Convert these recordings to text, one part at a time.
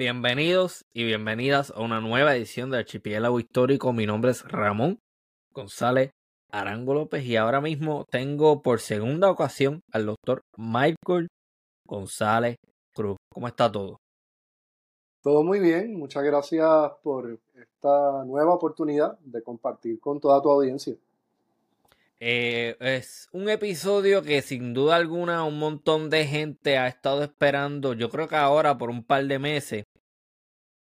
Bienvenidos y bienvenidas a una nueva edición de Archipiélago Histórico. Mi nombre es Ramón González Arango López y ahora mismo tengo por segunda ocasión al doctor Michael González Cruz. ¿Cómo está todo? Todo muy bien, muchas gracias por esta nueva oportunidad de compartir con toda tu audiencia. Eh, es un episodio que sin duda alguna un montón de gente ha estado esperando. Yo creo que ahora por un par de meses.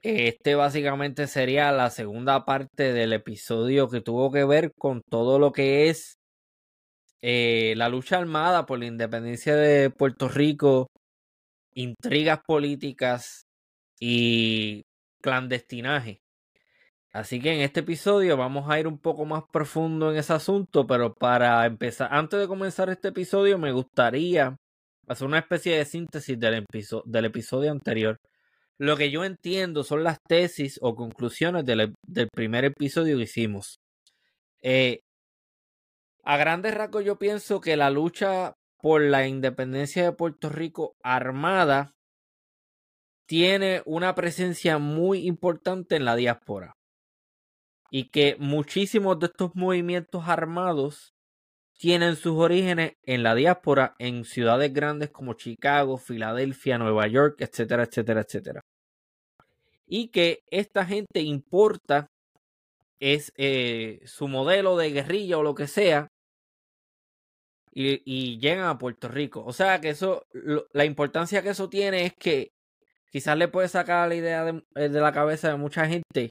Este básicamente sería la segunda parte del episodio que tuvo que ver con todo lo que es eh, la lucha armada por la independencia de Puerto Rico, intrigas políticas y clandestinaje. Así que en este episodio vamos a ir un poco más profundo en ese asunto, pero para empezar, antes de comenzar este episodio, me gustaría hacer una especie de síntesis del, del episodio anterior. Lo que yo entiendo son las tesis o conclusiones del, primer episodio que hicimos. Eh, a grandes rasgos yo pienso que la lucha por la independencia de Puerto Rico armada tiene una presencia muy importante en la diáspora y que muchísimos de estos movimientos armados tienen sus orígenes en la diáspora, en ciudades grandes como Chicago, Filadelfia, Nueva York, etcétera, etcétera, etcétera. Y que esta gente importa es eh, su modelo de guerrilla o lo que sea y, llegan a Puerto Rico. O sea que eso, la importancia que eso tiene es que quizás le puede sacar la idea de, eh, de la cabeza de mucha gente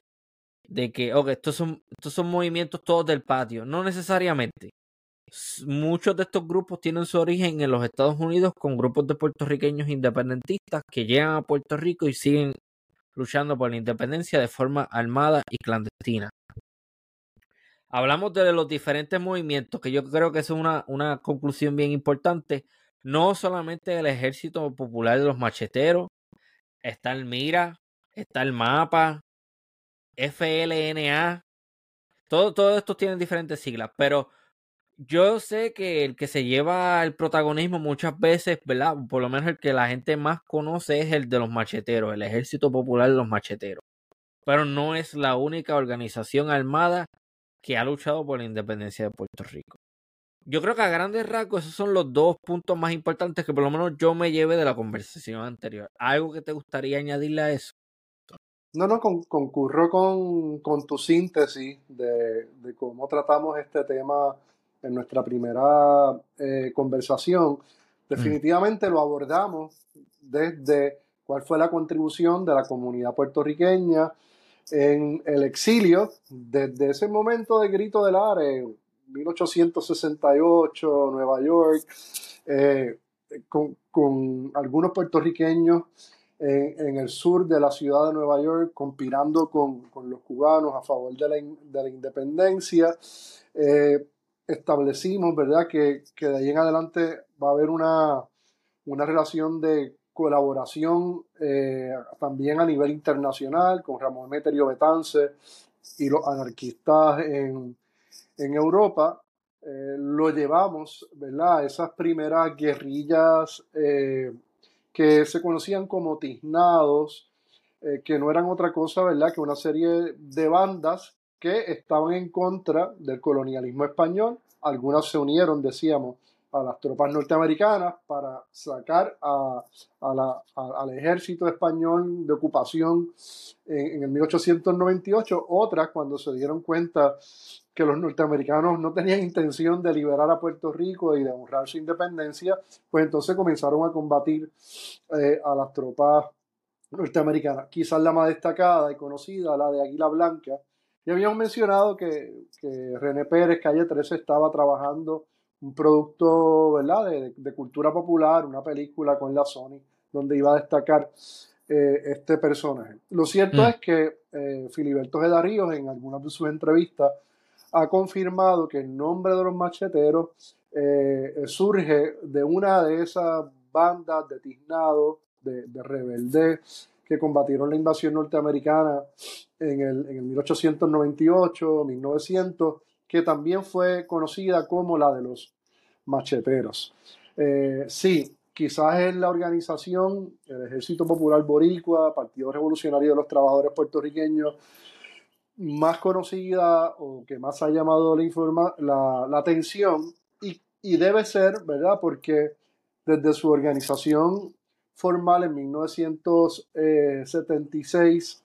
de que, ok, estos son, estos son movimientos todos del patio. No necesariamente. Muchos de estos grupos tienen su origen en los Estados Unidos con grupos de puertorriqueños independentistas que llegan a Puerto Rico y siguen luchando por la independencia de forma armada y clandestina. Hablamos de los diferentes movimientos, que yo creo que es una, una conclusión bien importante. No solamente el ejército popular de los macheteros, está el Mira, está el Mapa, FLNA. Todo, todo esto tienen diferentes siglas, pero yo sé que el que se lleva el protagonismo muchas veces, ¿verdad? Por lo menos el que la gente más conoce es el de los macheteros, el Ejército Popular de los Macheteros. Pero no es la única organización armada que ha luchado por la independencia de Puerto Rico. Yo creo que a grandes rasgos esos son los dos puntos más importantes que por lo menos yo me lleve de la conversación anterior. ¿Algo que te gustaría añadirle a eso? No, no, concurro con, tu síntesis de, cómo tratamos este tema en nuestra primera eh, conversación. Definitivamente lo abordamos desde cuál fue la contribución de la comunidad puertorriqueña en el exilio, desde ese momento de grito del Are, 1868, Nueva York, eh, con, con algunos puertorriqueños en, el sur de la ciudad de Nueva York, conspirando con, los cubanos a favor de la, independencia. Eh, establecimos, ¿verdad?, que, de ahí en adelante va a haber una, relación de colaboración eh, también a nivel internacional con Ramón Meterio Betance y los anarquistas en, Europa. Eh, lo llevamos, ¿verdad? Esas primeras guerrillas que se conocían como tiznados, eh, que no eran otra cosa, ¿verdad?, que una serie de bandas que estaban en contra del colonialismo español. Algunas se unieron, decíamos, a las tropas norteamericanas para sacar al ejército español de ocupación en, en, el 1898. Otras, cuando se dieron cuenta que los norteamericanos no tenían intención de liberar a Puerto Rico y de honrar su independencia, pues entonces comenzaron a combatir eh, a las tropas norteamericanas. Quizás la más destacada y conocida, la de Águila Blanca. Y habíamos mencionado que, que René Pérez, Calle 13, estaba trabajando un producto ¿verdad? De, cultura popular, una película con la Sony, donde iba a destacar eh, este personaje. Lo cierto mm. es que eh, Filiberto Gedaríos, en algunas de sus entrevistas, ha confirmado que el nombre de los macheteros eh, surge de una de esas bandas de tiznados, de, de rebeldes que combatieron la invasión norteamericana en el, en el 1898, 1900, que también fue conocida como la de los macheteros. Eh, sí, quizás es la organización, el Ejército Popular Boricua, Partido Revolucionario de los Trabajadores Puertorriqueños, más conocida o que más ha llamado la, informa la, la atención y, y, debe ser, ¿verdad? Porque desde su organización formal en 1976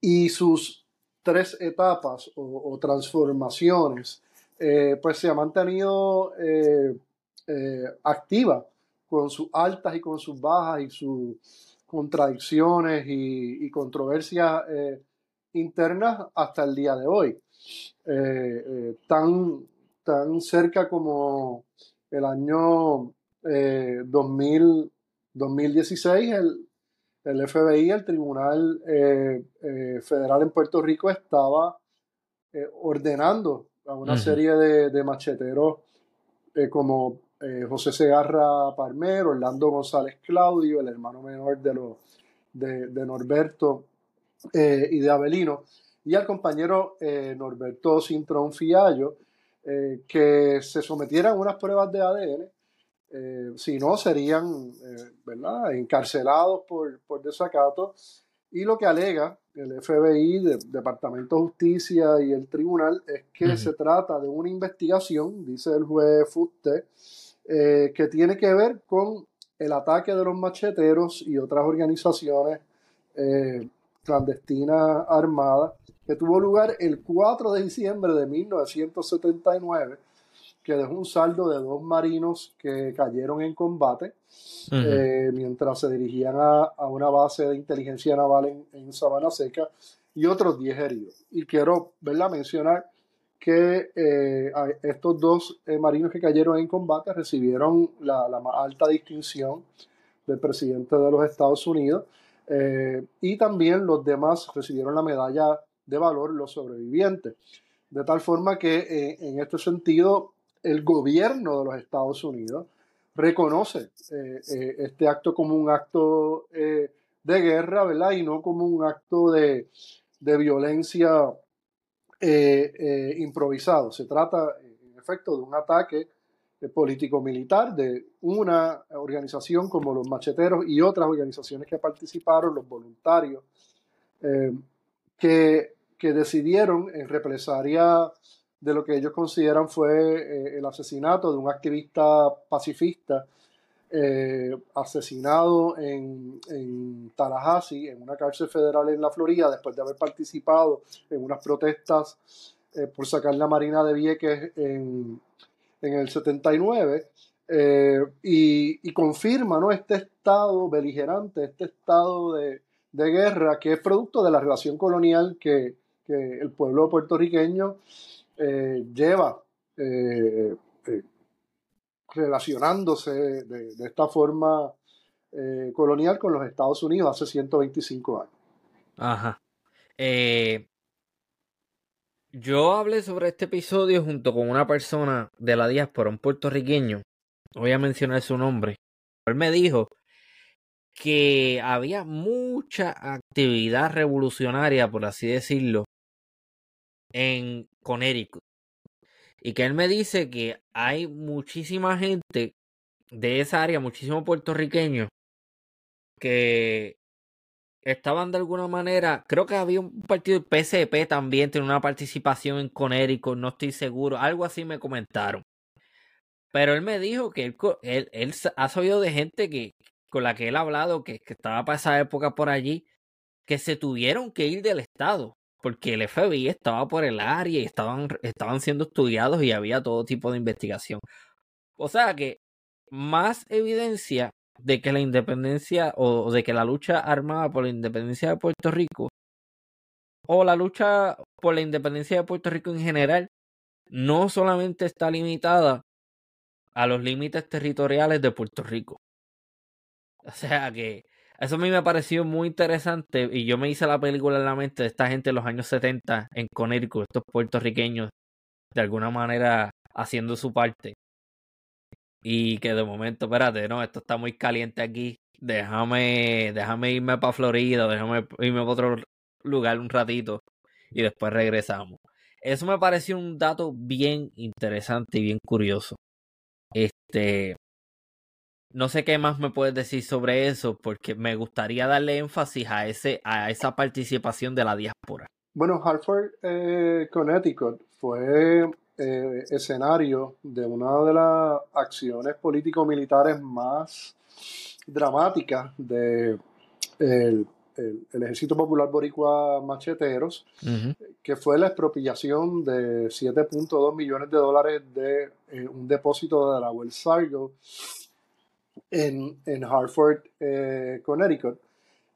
y sus tres etapas o, transformaciones, eh, pues se ha mantenido eh, eh, activa con sus altas y con sus bajas y sus contradicciones y, controversias internas hasta el día de hoy. tan, tan cerca como el año 2000, 2016, el, el FBI, el Tribunal eh, eh, Federal en Puerto Rico, estaba eh, ordenando a una serie de, macheteros como José Segarra Parmer, Orlando González Claudio, el hermano menor de, los, de, de Norberto y de Abelino, y al compañero Norberto Cintrón Fiallo, que se sometieran a unas pruebas de ADN eh, si no, serían eh, ¿verdad? encarcelados por, por, desacato. Y lo que alega el FBI, el Departamento de Justicia y el tribunal es que se trata de una investigación, dice el juez Fuste, eh, que tiene que ver con el ataque de los macheteros y otras organizaciones clandestinas armadas que tuvo lugar el 4 de diciembre de 1979 que dejó un saldo de dos marinos que cayeron en combate eh, mientras se dirigían a, una base de inteligencia naval en, en Sabana Seca y otros 10 heridos. Y quiero mencionar que eh, estos dos eh, marinos que cayeron en combate recibieron la, la, más alta distinción del presidente de los Estados Unidos y también los demás recibieron la medalla de valor, los sobrevivientes. De tal forma que en este sentido el gobierno de los Estados Unidos reconoce eh, eh, este acto como un acto eh, de guerra, ¿verdad? Y no como un acto de, violencia improvisado. Se trata, en efecto, de un ataque político-militar de una organización como los macheteros y otras organizaciones que participaron, los voluntarios, que, que, decidieron en represalia de lo que ellos consideran fue eh, el asesinato de un activista pacifista eh, asesinado en, en, Tallahassee, en una cárcel federal en la Florida, después de haber participado en unas protestas eh, por sacar la Marina de Vieques en, en el 79. Y, y, confirma ¿no? este estado beligerante, este estado de, de, guerra que es producto de la relación colonial que, que el pueblo puertorriqueño eh, lleva eh, eh, relacionándose de, esta forma colonial con los Estados Unidos hace 125 años. Ajá. yo hablé sobre este episodio junto con una persona de la diáspora, un puertorriqueño. Voy a mencionar su nombre. Él me dijo que había mucha actividad revolucionaria, por así decirlo, en Connecticut. Y que él me dice que hay muchísima gente de esa área, muchísimos puertorriqueños, que estaban de alguna manera, creo que había un partido PSP también, tiene una participación en Conérico, no estoy seguro, algo así me comentaron. Pero él me dijo que él, él, ha sabido de gente que, con la que él ha hablado, que, que estaba para esa época por allí, que se tuvieron que ir del estado, porque el FBI estaba por el área y estaban, estaban siendo estudiados y había todo tipo de investigación. O sea que más evidencia de que la independencia o de que la lucha armada por la independencia de Puerto Rico o la lucha por la independencia de Puerto Rico en general no solamente está limitada a los límites territoriales de Puerto Rico. O sea que eso a mí me pareció muy interesante y yo me hice la película en la mente de esta gente de los años 70 en Connecticut, estos puertorriqueños de alguna manera haciendo su parte. Y que de momento, espérate, no, esto está muy caliente aquí. Déjame, déjame irme para Florida, déjame irme para otro lugar un ratito y después regresamos. Eso me pareció un dato bien interesante y bien curioso. Este, no sé qué más me puedes decir sobre eso, porque me gustaría darle énfasis a ese, a esa participación de la diáspora. Bueno, Hartford, eh, Connecticut fue eh, escenario de una de las acciones político-militares más dramáticas del de el, Ejército Popular Boricua Macheteros, que fue la expropiación de 7.2 millones de dólares de eh, un depósito de la Wells Fargo en, en Hartford, eh, Connecticut.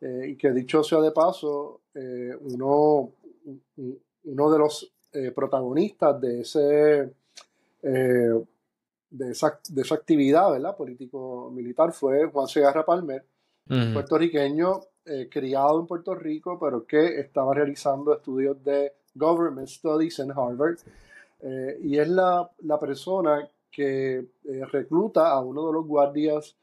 y que dicho sea de paso, uno, uno de los eh, protagonistas de, ese, eh, de, esa, de esa actividad ¿verdad? político-militar fue Juan Segarra Palmer, puertorriqueño eh, criado en Puerto Rico, pero que estaba realizando estudios de Government Studies en Harvard. y es la, la persona que recluta a uno de los guardias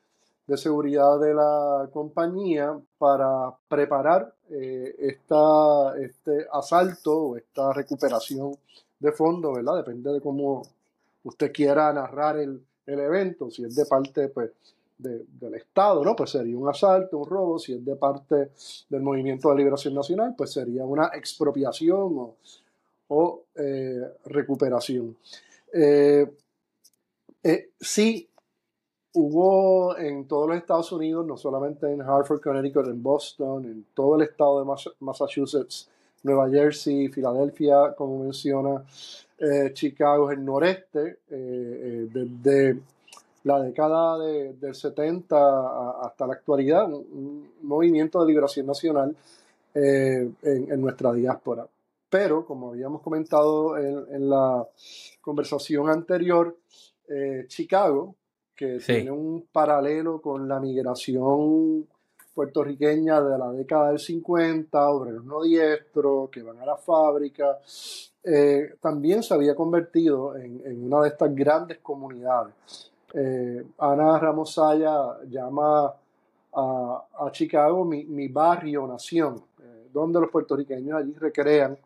de seguridad de la compañía para preparar eh, esta, este asalto o esta recuperación de fondos, ¿verdad? Depende de cómo usted quiera narrar el, el evento, si es de parte pues, del Estado, ¿no? Pues sería un asalto, un robo, si es de parte del Movimiento de Liberación Nacional, pues sería una expropiación o, o eh, recuperación. Eh, sí, hubo en todos los Estados Unidos, no solamente en Hartford, Connecticut, en Boston, en todo el estado de Massachusetts, Nueva Jersey, Filadelfia, como menciona, eh, Chicago, el noreste, eh, eh, desde la década del 70 hasta la actualidad, un, movimiento de liberación nacional en, nuestra diáspora. Pero, como habíamos comentado en la conversación anterior, Chicago, que tiene un paralelo con la migración puertorriqueña de la década del 50, obreros no diestros que van a la fábrica, eh, también se había convertido en, una de estas grandes comunidades. Eh, Ana Ramos Saya llama a, Chicago mi, barrio nación, eh, donde los puertorriqueños allí recrean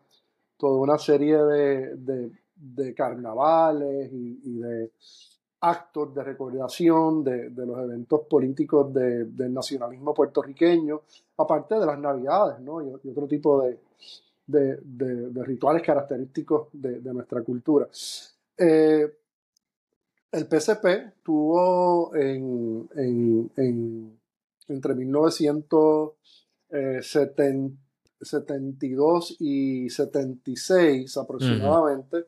toda una serie de, carnavales y de actos de recordación de, los eventos políticos del nacionalismo puertorriqueño, aparte de las navidades ¿no? y, otro tipo de, rituales característicos de, nuestra cultura. Eh, el PCP tuvo en, entre 1972 y 76 aproximadamente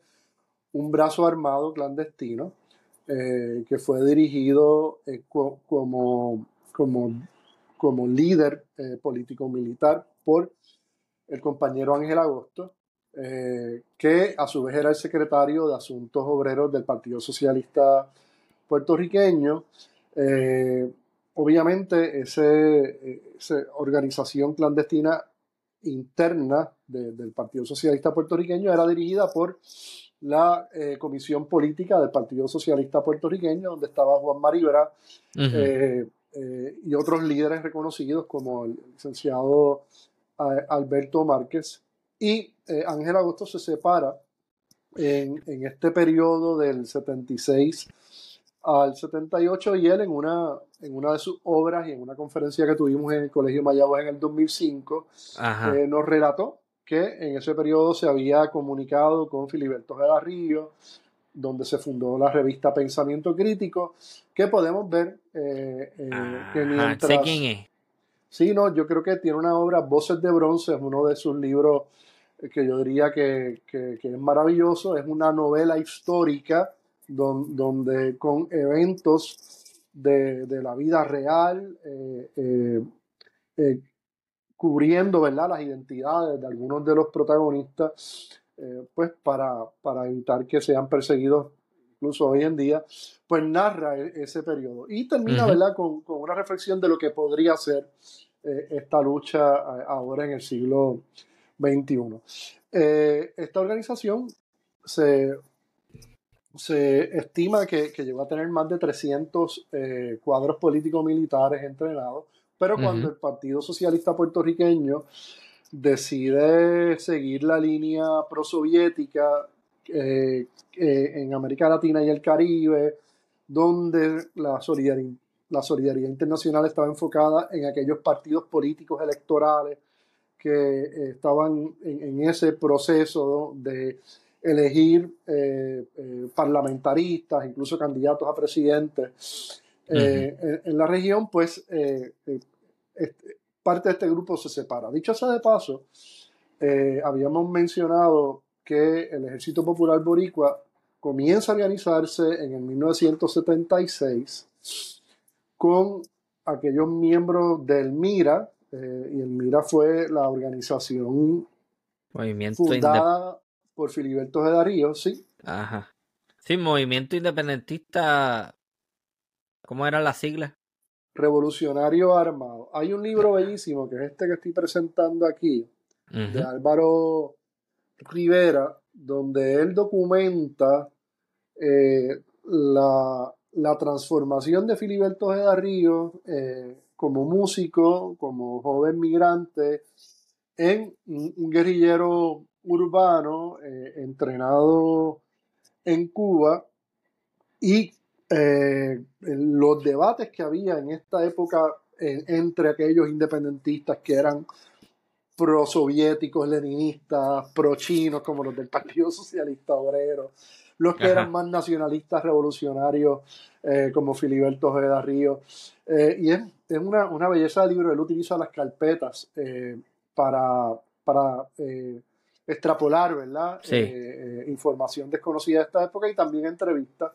un brazo armado clandestino eh, que fue dirigido eh, como, como, como líder eh, político-militar por el compañero Ángel Agosto, que a su vez era el secretario de Asuntos Obreros del Partido Socialista puertorriqueño. obviamente, esa organización clandestina interna del Partido Socialista puertorriqueño era dirigida por la eh, Comisión Política del Partido Socialista Puertorriqueño, donde estaba Juan Maribra eh, eh, y otros líderes reconocidos como el licenciado Alberto Márquez. Y Ángel Agosto se separa en, este periodo del 76 al 78 y él en una, en una de sus obras y en una conferencia que tuvimos en el Colegio Mayagüez en el 2005, eh, nos relató que en ese periodo se había comunicado con Filiberto Río, donde se fundó la revista Pensamiento Crítico, que podemos ver eh, eh, que mientras... Sé quién es. Sí, no, yo creo que tiene una obra, Voces de Bronce, es uno de sus libros que yo diría que, que es maravilloso, es una novela histórica donde, con eventos de, la vida real, eh, eh, eh, cubriendo ¿verdad? las identidades de algunos de los protagonistas, pues para, para, evitar que sean perseguidos incluso hoy en día, pues narra e, ese periodo. Y termina ¿verdad? Con, con, una reflexión de lo que podría ser esta lucha ahora en el siglo XXI. esta organización se se estima que, llegó a tener más de 300 eh, cuadros políticos militares entrenados, pero cuando el Partido Socialista puertorriqueño decide seguir la línea prosoviética eh, eh, en América Latina y el Caribe, donde la solidaridad, la solidaridad internacional estaba enfocada en aquellos partidos políticos electorales que estaban en, ese proceso de elegir eh, eh, parlamentaristas, incluso candidatos a presidentes eh, en, la región, pues este, parte de este grupo se separa. Dicho sea de paso, habíamos mencionado que el Ejército Popular Boricua comienza a organizarse en el 1976 con aquellos miembros del MIRA, y el MIRA fue la organización Movimiento fundada por Filiberto de Darío, sí. Ajá. Sí, Movimiento Independentista. ¿Cómo era la sigla? Revolucionario Armado. Hay un libro bellísimo que es este que estoy presentando aquí, de Álvaro Rivera, donde él documenta eh, la, transformación de Filiberto Darío eh, como músico, como joven migrante, en un guerrillero urbano eh, entrenado en Cuba y eh, los debates que había en esta época entre aquellos independentistas que eran pro-soviéticos, leninistas, pro-chinos, como los del Partido Socialista Obrero, los que eran más nacionalistas revolucionarios, eh, como Filiberto Ojeda Río. y es, una, una, belleza del libro, él utiliza las carpetas para, para extrapolar, ¿verdad? Eh, eh, información desconocida de esta época y también entrevista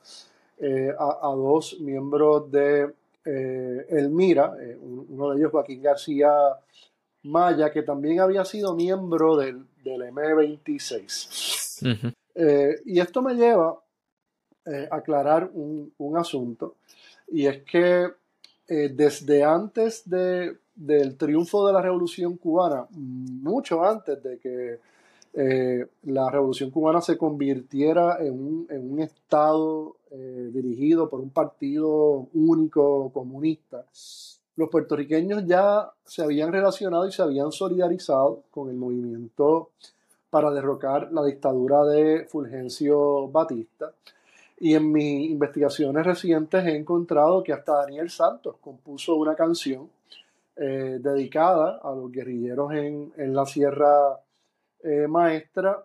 eh, a, dos miembros de El Mira, uno de ellos Joaquín García Maya, que también había sido miembro del, del M26. y esto me lleva a aclarar un, un, asunto, y es que desde antes de, del triunfo de la Revolución Cubana, mucho antes de que eh, la revolución cubana se convirtiera en un, en un Estado eh, dirigido por un partido único comunista, los puertorriqueños ya se habían relacionado y se habían solidarizado con el movimiento para derrocar la dictadura de Fulgencio Batista. Y en mis investigaciones recientes he encontrado que hasta Daniel Santos compuso una canción eh, dedicada a los guerrilleros en, en la Sierra eh, maestra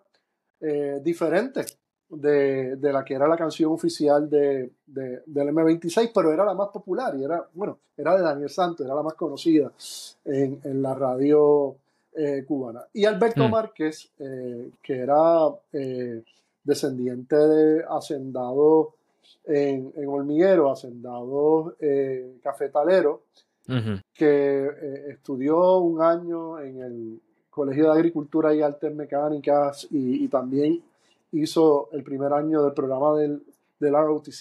eh, diferente de, la que era la canción oficial de, del M26, pero era la más popular y era, bueno, era de Daniel Santos, era la más conocida en, la radio eh, cubana. Y Alberto mm. Márquez, que era descendiente de hacendados en, en, hormiguero, hacendados cafetalero, que estudió un año en el Colegio de Agricultura y Artes Mecánicas y, también hizo el primer año del programa del, del ROTC,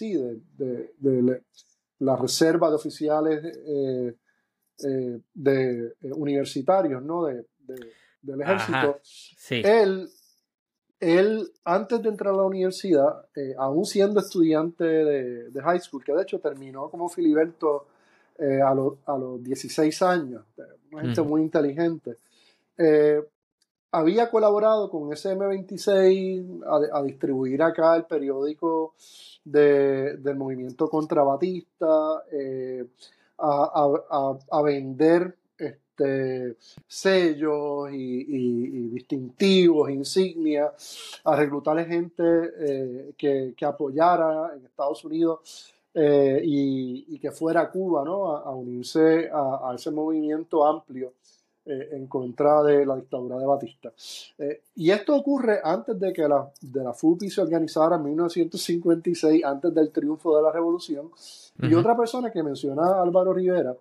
de, la reserva de oficiales eh, eh, de, eh, universitarios ¿no? del ejército. Él, él, antes de entrar a la universidad, aún siendo estudiante de, high school, que de hecho terminó como Filiberto a, los, a los 16 años, una gente muy inteligente, eh, había colaborado con SM26 a, distribuir acá el periódico de, del movimiento contrabatista, eh, a, a, vender este, sellos y, distintivos, insignias, a reclutar gente eh, que, que, apoyara en Estados Unidos eh, y, que fuera a Cuba, ¿no? a, unirse a, ese movimiento amplio eh, en contra de la dictadura de Batista. Eh, y esto ocurre antes de que la, de la FUPI se organizara en 1956, antes del triunfo de la revolución. Y otra persona que menciona Álvaro Rivera,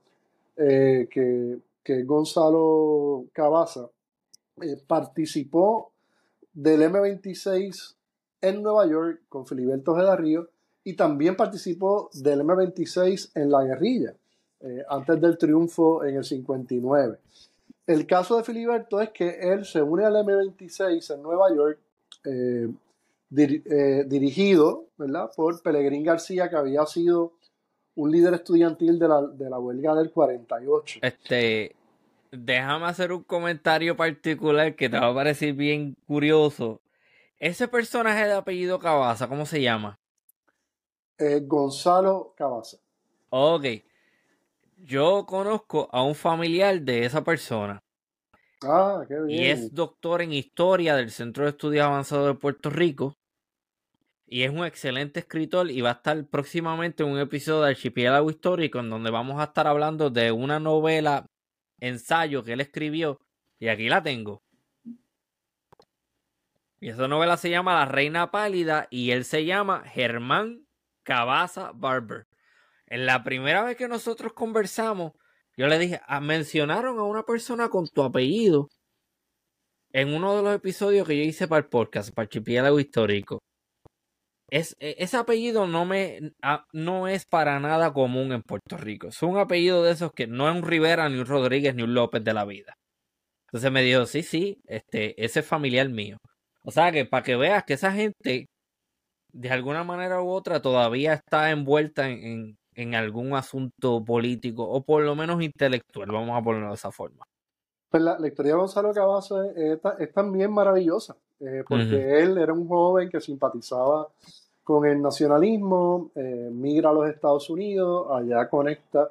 eh, que, que Gonzalo Cabaza, participó del M26 en Nueva York con Filiberto Geda Río y también participó del M26 en la guerrilla, antes del triunfo en el 59. El caso de Filiberto es que él se une al M26 en Nueva York, eh, eh, dirigido ¿verdad? por Pelegrín García, que había sido un líder estudiantil de la, de la huelga del 48. Este, déjame hacer un comentario particular que te va a parecer bien curioso. Ese personaje de apellido Cabaza, ¿cómo se llama? Eh, Gonzalo Cabaza. Ok yo conozco a un familiar de esa persona. Ah, qué bien. Y es doctor en historia del Centro de Estudios Avanzados de Puerto Rico. Y es un excelente escritor y va a estar próximamente en un episodio de Archipiélago Histórico en donde vamos a estar hablando de una novela, ensayo que él escribió. Y aquí la tengo. Y esa novela se llama La Reina Pálida y él se llama Germán Cabaza Barber. En la primera vez que nosotros conversamos, yo le dije, ah, mencionaron a una persona con tu apellido en uno de los episodios que yo hice para el podcast, para Archipiélago Histórico. Es, e, ese apellido no, me, no es para nada común en Puerto Rico. Es un apellido de esos que no es un Rivera, ni un Rodríguez, ni un López de la vida. Entonces me dijo, sí, sí, este, ese es familiar mío. O sea que para que veas que esa gente, de alguna manera u otra, todavía está envuelta en, en algún asunto político o por lo menos intelectual, vamos a ponerlo de esa forma. Pues la, historia de Gonzalo Cavazo es, también maravillosa, eh, porque él era un joven que simpatizaba con el nacionalismo, eh, migra a los Estados Unidos, allá conecta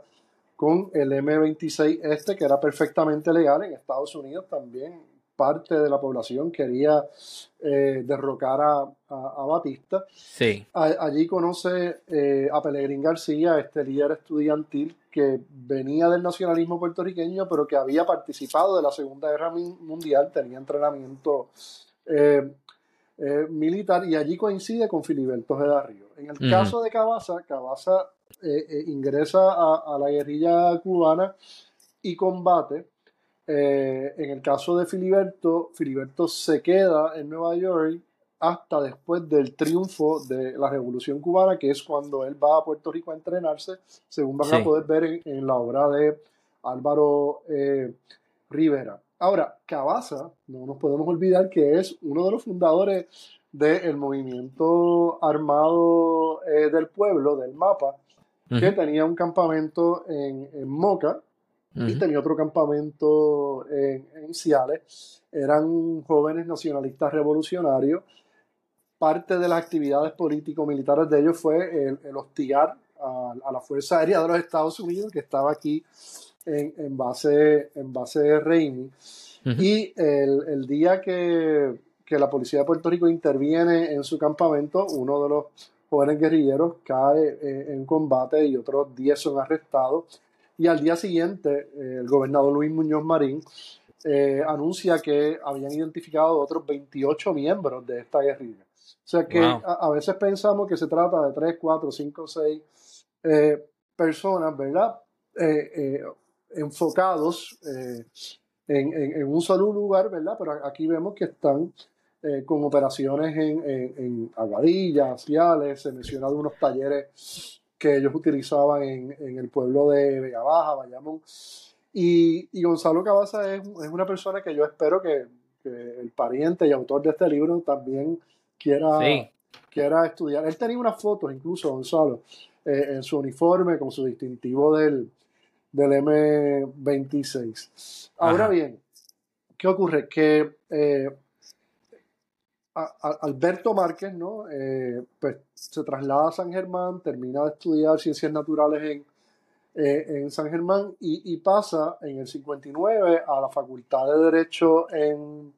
con el M26 este, que era perfectamente legal en Estados Unidos también, parte de la población quería eh, derrocar a, Batista. Sí. allí conoce eh, a Pelegrín García, este líder estudiantil que venía del nacionalismo puertorriqueño, pero que había participado de la Segunda Guerra Mundial, tenía entrenamiento eh, militar y allí coincide con Filiberto de Río. En el caso de Cabaza, Cabaza ingresa a la guerrilla cubana y combate eh, en el caso de Filiberto, Filiberto se queda en Nueva York hasta después del triunfo de la Revolución Cubana, que es cuando él va a Puerto Rico a entrenarse, según van a poder ver en, la obra de Álvaro eh, Rivera. Ahora, Cabaza, no nos podemos olvidar que es uno de los fundadores del movimiento armado eh, del pueblo, del MAPA, que tenía un campamento en, en Moca, y tenía otro campamento en, en, Ciales. Eran jóvenes nacionalistas revolucionarios. Parte de las actividades político-militares de ellos fue el, hostigar a, la Fuerza Aérea de los Estados Unidos, que estaba aquí en, en base, en base de Reini. Y el, el día que, que, la policía de Puerto Rico interviene en su campamento, uno de los jóvenes guerrilleros cae eh, en combate y otros 10 son arrestados y al día siguiente, eh, el gobernador Luis Muñoz Marín eh, anuncia que habían identificado otros 28 miembros de esta guerrilla. O sea que a, veces pensamos que se trata de 3, 4, 5, 6 personas, ¿verdad? Eh, enfocados en, un solo lugar, ¿verdad? Pero aquí vemos que están con operaciones en, en, Aguadilla, Ciales, se menciona de unos talleres que ellos utilizaban en, el pueblo de Vega Baja, Bayamón. Y, Gonzalo Cabaza es, una persona que yo espero que, el pariente y autor de este libro también quiera, quiera estudiar. Él tenía unas fotos, incluso Gonzalo, eh, en su uniforme con su distintivo del, del M26. Ahora bien, ¿qué ocurre? Que Alberto Márquez, ¿no? pues se traslada a San Germán, termina de estudiar ciencias naturales en, en San Germán y, pasa en el 59 a la Facultad de Derecho en,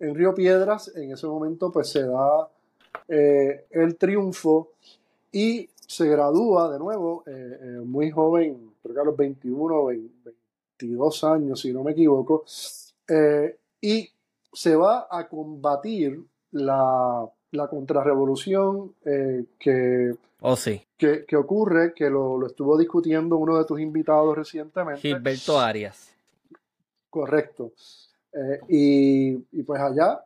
en Río Piedras. En ese momento pues se da el triunfo y se gradúa de nuevo, eh, eh, muy joven, creo que a los 21 o 22 años, si no me equivoco, eh, y se va a combatir la, la contrarrevolución que, oh, sí. que, que, ocurre, que lo, lo, estuvo discutiendo uno de tus invitados recientemente. Gilberto Arias. Correcto. Y, y, pues allá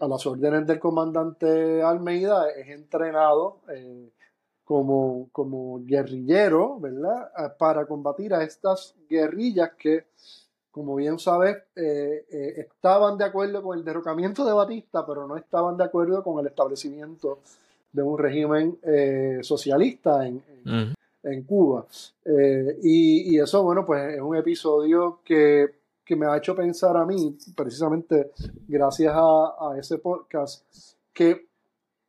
a las órdenes del comandante Almeida, es entrenado eh, como, como guerrillero, ¿verdad? Para combatir a estas guerrillas que, como bien sabes, eh, eh, estaban de acuerdo con el derrocamiento de Batista, pero no estaban de acuerdo con el establecimiento de un régimen socialista en, en, Cuba. Y, y, eso, bueno, pues es un episodio que que me ha hecho pensar a mí, precisamente gracias a, ese podcast, que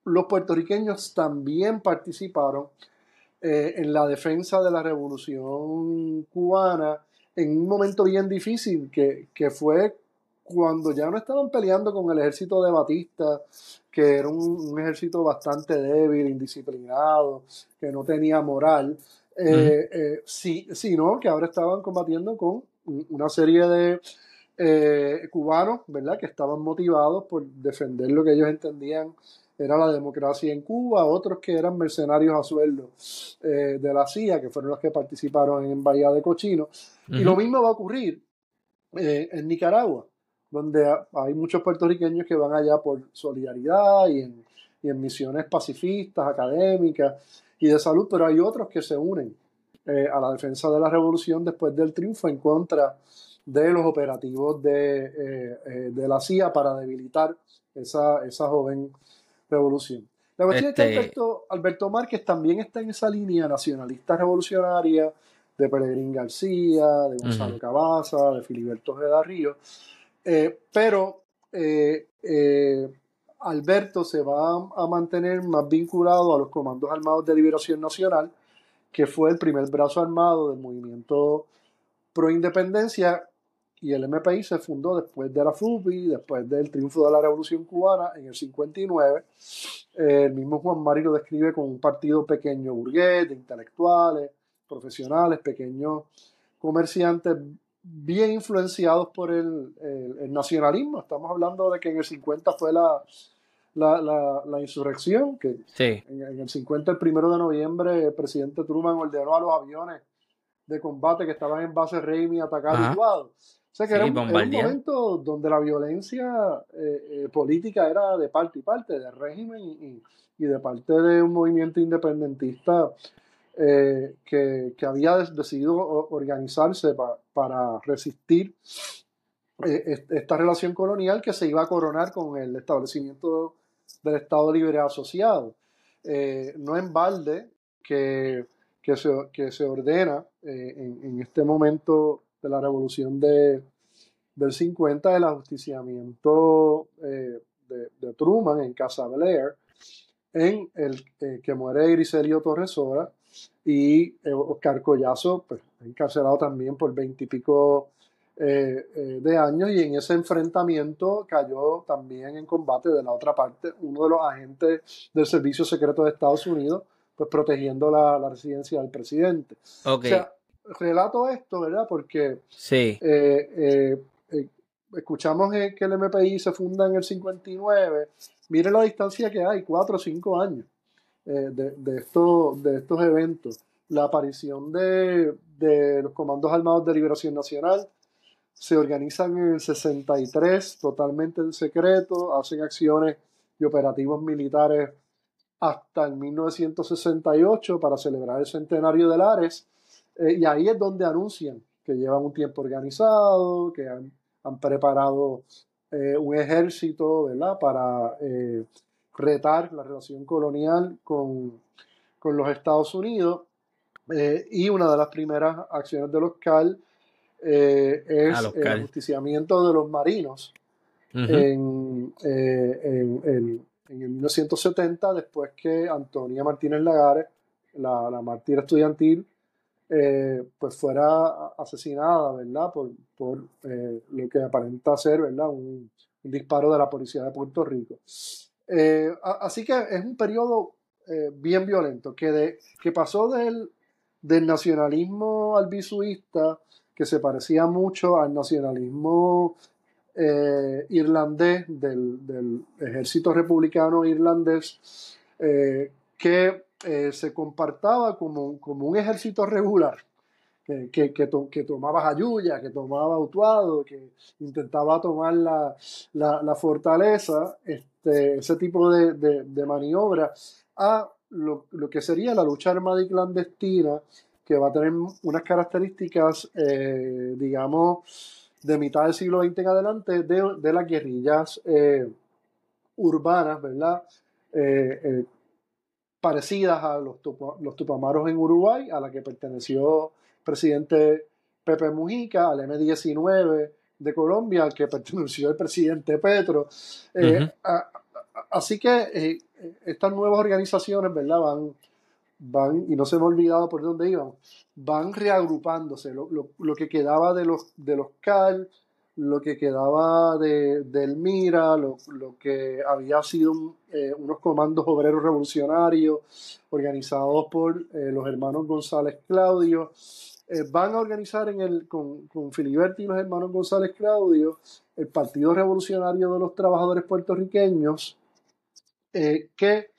los puertorriqueños también participaron eh, en la defensa de la revolución cubana en un momento bien difícil, que, fue cuando ya no estaban peleando con el ejército de Batista, que era un, ejército bastante débil, indisciplinado, que no tenía moral, eh, eh, sino que ahora estaban combatiendo con una serie de eh, cubanos, ¿verdad?, que estaban motivados por defender lo que ellos entendían era la democracia en Cuba, otros que eran mercenarios a sueldo eh, de la CIA, que fueron los que participaron en Bahía de Cochino. Y lo mismo va a ocurrir eh, en Nicaragua, donde hay muchos puertorriqueños que van allá por solidaridad y en, y en misiones pacifistas, académicas y de salud, pero hay otros que se unen eh, a la defensa de la revolución después del triunfo en contra de los operativos de, de la CIA para debilitar esa, esa joven revolución. La cuestión es que Alberto, Alberto, Márquez también está en esa línea nacionalista revolucionaria de Pelegrín García, de Gonzalo Cabaza, de Filiberto Geda Río, pero Alberto se va a mantener más vinculado a los comandos armados de liberación nacional que fue el primer brazo armado del movimiento pro independencia y el MPI se fundó después de la FUPI, después del triunfo de la Revolución Cubana en el 59. el mismo Juan Mari lo describe como un partido pequeño burgués, de intelectuales, profesionales, pequeños comerciantes, bien influenciados por el, el nacionalismo. Estamos hablando de que en el 50 fue la, la, la, insurrección, que en, el 50, el primero de noviembre, el presidente Truman ordenó a los aviones de combate que estaban en base Raimi a atacar a O sea que era, un, momento donde la violencia eh, eh, política era de parte y parte, del régimen y, y, de parte de un movimiento independentista eh, que, que, había decidido organizarse para resistir esta relación colonial que se iba a coronar con el establecimiento del Estado Libre Asociado. Eh, no en balde que, que, se, que se ordena eh, en, en, este momento de la revolución de, del 50 el ajusticiamiento eh, de, de, Truman en Casa Blair, en el que muere Griselio Torresora y Oscar Collazo, pues, encarcelado también por veintipico eh, eh, de años y en ese enfrentamiento cayó también en combate de la otra parte uno de los agentes del Servicio Secreto de Estados Unidos, pues protegiendo la, residencia del presidente. O sea, relato esto, ¿verdad? Porque sí. Eh, escuchamos que el MPI se funda en el 59, mire la distancia que hay, cuatro o cinco años de, de, de estos eventos. La aparición de, de los comandos armados de liberación nacional, se organizan en el 63 totalmente en secreto, hacen acciones y operativos militares hasta el 1968 para celebrar el centenario de Lares. Eh, y ahí es donde anuncian que llevan un tiempo organizado, que han, preparado eh, un ejército ¿verdad? para eh, retar la relación colonial con, con los Estados Unidos. y una de las primeras acciones de los CAL es el justiciamiento de los marinos en, en, en, el 1970, después que Antonia Martínez Lagares, la, la mártir estudiantil, eh, pues fuera asesinada, ¿verdad? Por, por eh, lo que aparenta ser, ¿verdad? Un, disparo de la policía de Puerto Rico. Eh, así que es un periodo bien violento, que, de, que pasó del, del nacionalismo albisuista, que se parecía mucho al nacionalismo irlandés, del, del, ejército republicano irlandés, que eh, se compartaba como, como, un ejército regular, que, que, que, tomaba Jayuya, que tomaba Utuado, que intentaba tomar la, la, fortaleza, este, ese tipo de, de, maniobra, a lo, lo, que sería la lucha armada y clandestina, que va a tener unas características, eh, digamos, de mitad del siglo XX en adelante, de, de las guerrillas eh, urbanas, ¿verdad? Parecidas a los, los Tupamaros en Uruguay, a la que perteneció el presidente Pepe Mujica, al M-19 de Colombia, al que perteneció el presidente Petro. Eh, así que eh, estas nuevas organizaciones, ¿verdad? Van, van, y no se me ha olvidado por dónde iban, van reagrupándose. Lo, lo, que quedaba de los, de los CAL, lo que quedaba de, del Mira, lo, que había sido eh, unos comandos obreros revolucionarios organizados por eh, los hermanos González Claudio. Eh, van a organizar en el, con, con Filiberti y los hermanos González Claudio el Partido Revolucionario de los Trabajadores Puertorriqueños, que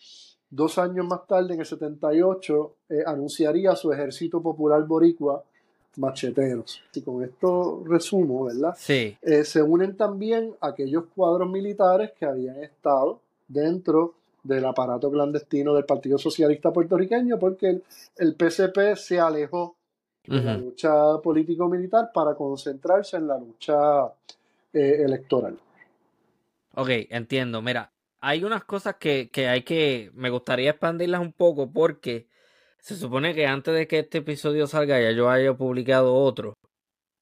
dos años más tarde, en el 78, anunciaría su ejército popular boricua macheteros. Y con esto resumo, ¿verdad? Sí. Eh, se unen también aquellos cuadros militares que habían estado dentro del aparato clandestino del Partido Socialista puertorriqueño, porque el, el PCP se alejó de la lucha político-militar para concentrarse en la lucha eh, electoral. Ok, entiendo. Mira, hay unas cosas que, que hay que, me gustaría expandirlas un poco porque se supone que antes de que este episodio salga ya yo haya publicado otro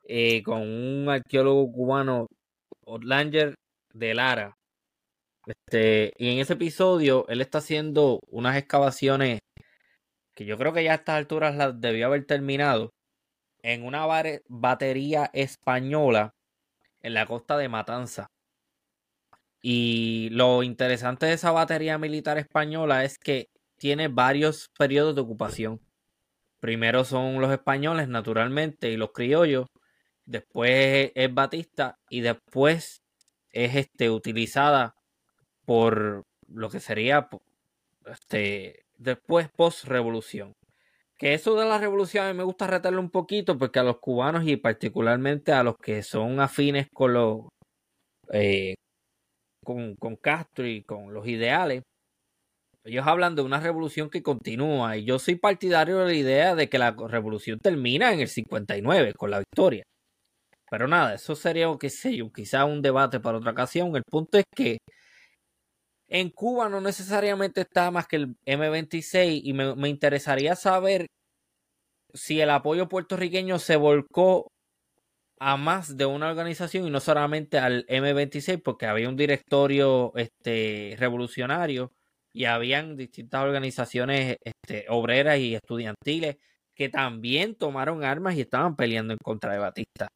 eh, con un arqueólogo cubano, Otlanger de Lara. Este, y en ese episodio él está haciendo unas excavaciones que yo creo que ya a estas alturas las debió haber terminado en una batería española en la costa de Matanza. Y lo interesante de esa batería militar española es que tiene varios periodos de ocupación. Primero son los españoles, naturalmente, y los criollos. Después es Batista y después es este, utilizada por lo que sería este, después post-revolución. Que eso de la revolución a mí me gusta retarlo un poquito porque a los cubanos y particularmente a los que son afines con los eh, con, con Castro y con los ideales, ellos hablan de una revolución que continúa y yo soy partidario de la idea de que la revolución termina en el 59 con la victoria. Pero nada, eso sería, qué sé yo, quizá un debate para otra ocasión. El punto es que en Cuba no necesariamente está más que el M26 y me, me interesaría saber si el apoyo puertorriqueño se volcó a más de una organización y no solamente al M26 porque había un directorio este, revolucionario y habían distintas organizaciones este, obreras y estudiantiles que también tomaron armas y estaban peleando en contra de Batista.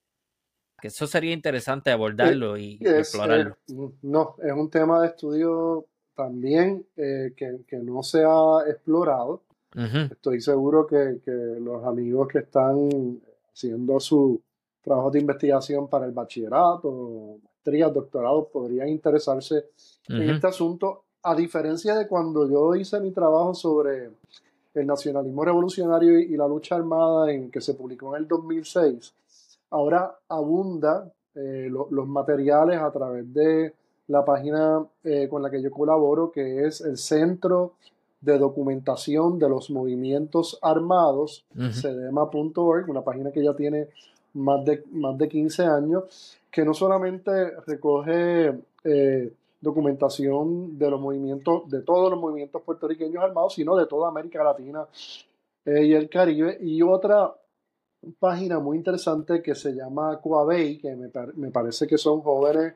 Que eso sería interesante abordarlo y, explorarlo. Eh, no, es un tema de estudio también eh, que, no se ha explorado. Estoy seguro que, los amigos que están haciendo su trabajo de investigación para el bachillerato, maestría, doctorado, podrían interesarse en este asunto a diferencia de cuando yo hice mi trabajo sobre el nacionalismo revolucionario y, la lucha armada en que se publicó en el 2006, ahora abunda eh, los materiales a través de la página eh, con la que yo colaboro, que es el Centro de Documentación de los Movimientos Armados, cedema.org, una página que ya tiene más de, más de 15 años, que no solamente recoge eh, documentación de los movimientos, de todos los movimientos puertorriqueños armados, sino de toda América Latina eh, y el Caribe. Y otra página muy interesante que se llama Coabey, que me, parece que son jóvenes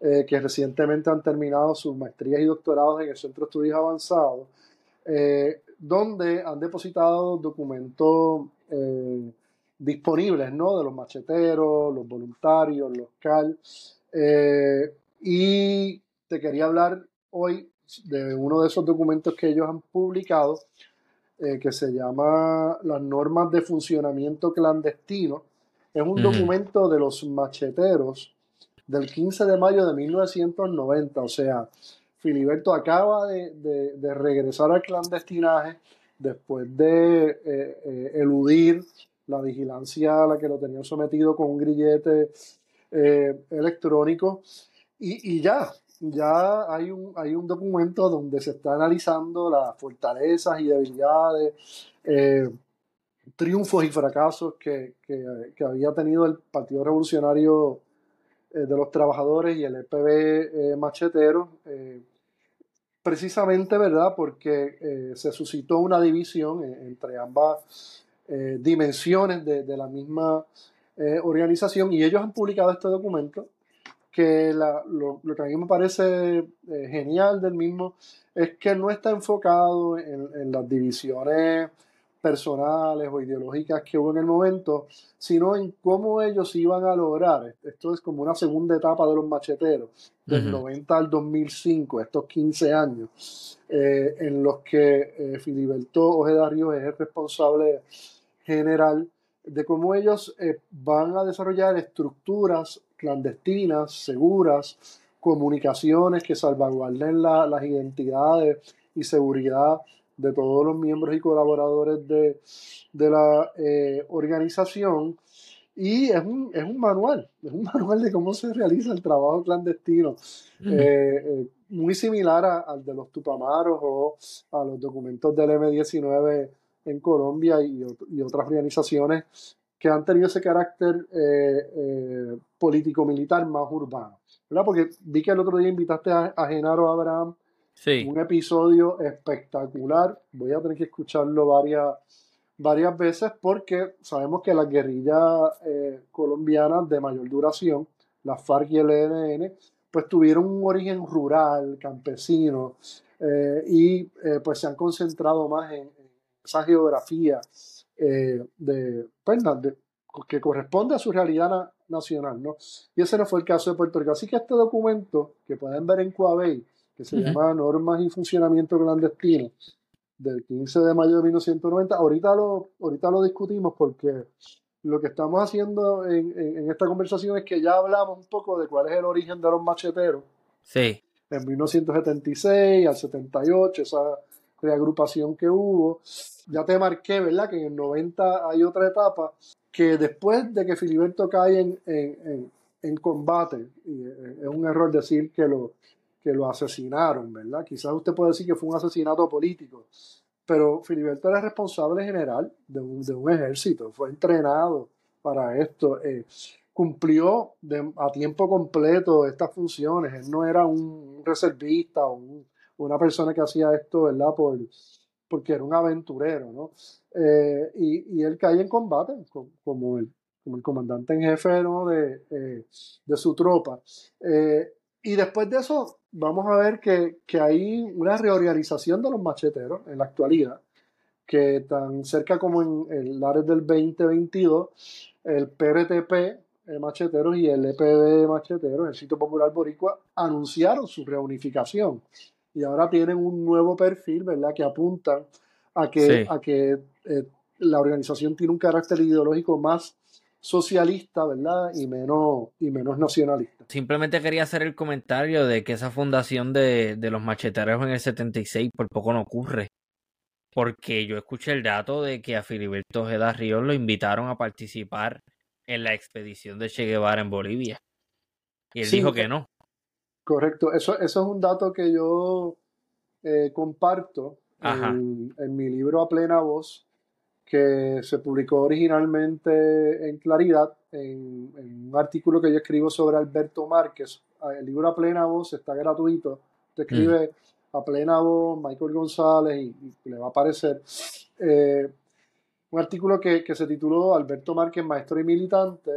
eh, que recientemente han terminado sus maestrías y doctorados en el Centro de Estudios Avanzados, eh, donde han depositado documentos eh, disponibles ¿no? de los macheteros, los voluntarios, los CAL. y te quería hablar hoy de uno de esos documentos que ellos han publicado, que se llama Las normas de funcionamiento clandestino. Es un documento de los macheteros del 15 de mayo de 1990. O sea, Filiberto acaba de, regresar al clandestinaje después de eh, eh, eludir la vigilancia a la que lo tenían sometido con un grillete eh, electrónico. Y, ya, ya hay un, hay un documento donde se está analizando las fortalezas y debilidades, triunfos y fracasos que, que había tenido el Partido Revolucionario eh, de los trabajadores y el EPB eh, machetero, eh, precisamente, ¿verdad? Porque se suscitó una división entre ambas dimensiones de, la misma organización y ellos han publicado este documento que lo, que a mí me parece genial del mismo es que no está enfocado en, en las divisiones personales o ideológicas que hubo en el momento, sino en cómo ellos iban a lograr. Esto es como una segunda etapa de los macheteros, del 90 al 2005, estos 15 años, eh, en los que eh, Filiberto Ojeda Ríos es el responsable general de cómo ellos eh, van a desarrollar estructuras clandestinas, seguras, comunicaciones que salvaguarden las identidades y seguridad de todos los miembros y colaboradores de, la eh, organización. Y es un, es un, manual, es un manual de cómo se realiza el trabajo clandestino, eh, eh, muy similar al de los Tupamaros o a los documentos del M19 en Colombia y, otras organizaciones que han tenido ese carácter político-militar más urbano. ¿verdad? Porque vi que el otro día invitaste a, a Genaro Abraham un episodio espectacular. Voy a tener que escucharlo varias, varias veces porque sabemos que las guerrillas eh, colombianas de mayor duración, las FARC y el ELN, pues tuvieron un origen rural, campesino, eh, y eh, pues se han concentrado más en, esa geografía de, pues, de, que corresponde a su realidad nacional, ¿no? Y ese no fue el caso de Puerto Rico. Así que este documento que pueden ver en Coabey, que se llama Normas y Funcionamiento Clandestino, del 15 de mayo de 1990. Ahorita lo, ahorita lo discutimos porque lo que estamos haciendo en, esta conversación es que ya hablamos un poco de cuál es el origen de los macheteros. Sí. En 1976 al 78, esa reagrupación que hubo. Ya te marqué, ¿verdad? Que en el 90 hay otra etapa que después de que Filiberto cae en, en, en combate, y eh, es un error decir que lo, que lo asesinaron, ¿verdad? Quizás usted puede decir que fue un asesinato político, pero Filiberto era responsable general de un, de un ejército, fue entrenado para esto, eh, cumplió a tiempo completo estas funciones, él no era un reservista o una persona que hacía esto, ¿verdad? Por, porque era un aventurero, ¿no? Eh, y, él cae en combate como el, como el comandante en jefe de, eh, de, su tropa. y después de eso vamos a ver que, hay una reorganización de los macheteros en la actualidad, que tan cerca como en el área del 2022, el PRTP eh, Macheteros y el EPD Macheteros, el Sitio Popular Boricua, anunciaron su reunificación y ahora tienen un nuevo perfil, ¿verdad?, que apuntan a que, a que eh, la organización tiene un carácter ideológico más socialista, ¿verdad? Y menos, y menos nacionalista. Simplemente quería hacer el comentario de que esa fundación de, los macheteros en el 76 por poco no ocurre. Porque yo escuché el dato de que a Filiberto Ojeda Ríos lo invitaron a participar en la expedición de Che Guevara en Bolivia. Y él dijo que no. Correcto, eso, eso es un dato que yo eh, comparto en, en, mi libro A Plena Voz, que se publicó originalmente en Claridad, en, un artículo que yo escribo sobre Alberto Márquez. Ah, el libro A Plena Voz está gratuito. Te escribe mm. A Plena Voz, Michael González, y, le va a aparecer. Eh, un artículo que, se tituló Alberto Márquez, Maestro y Militante,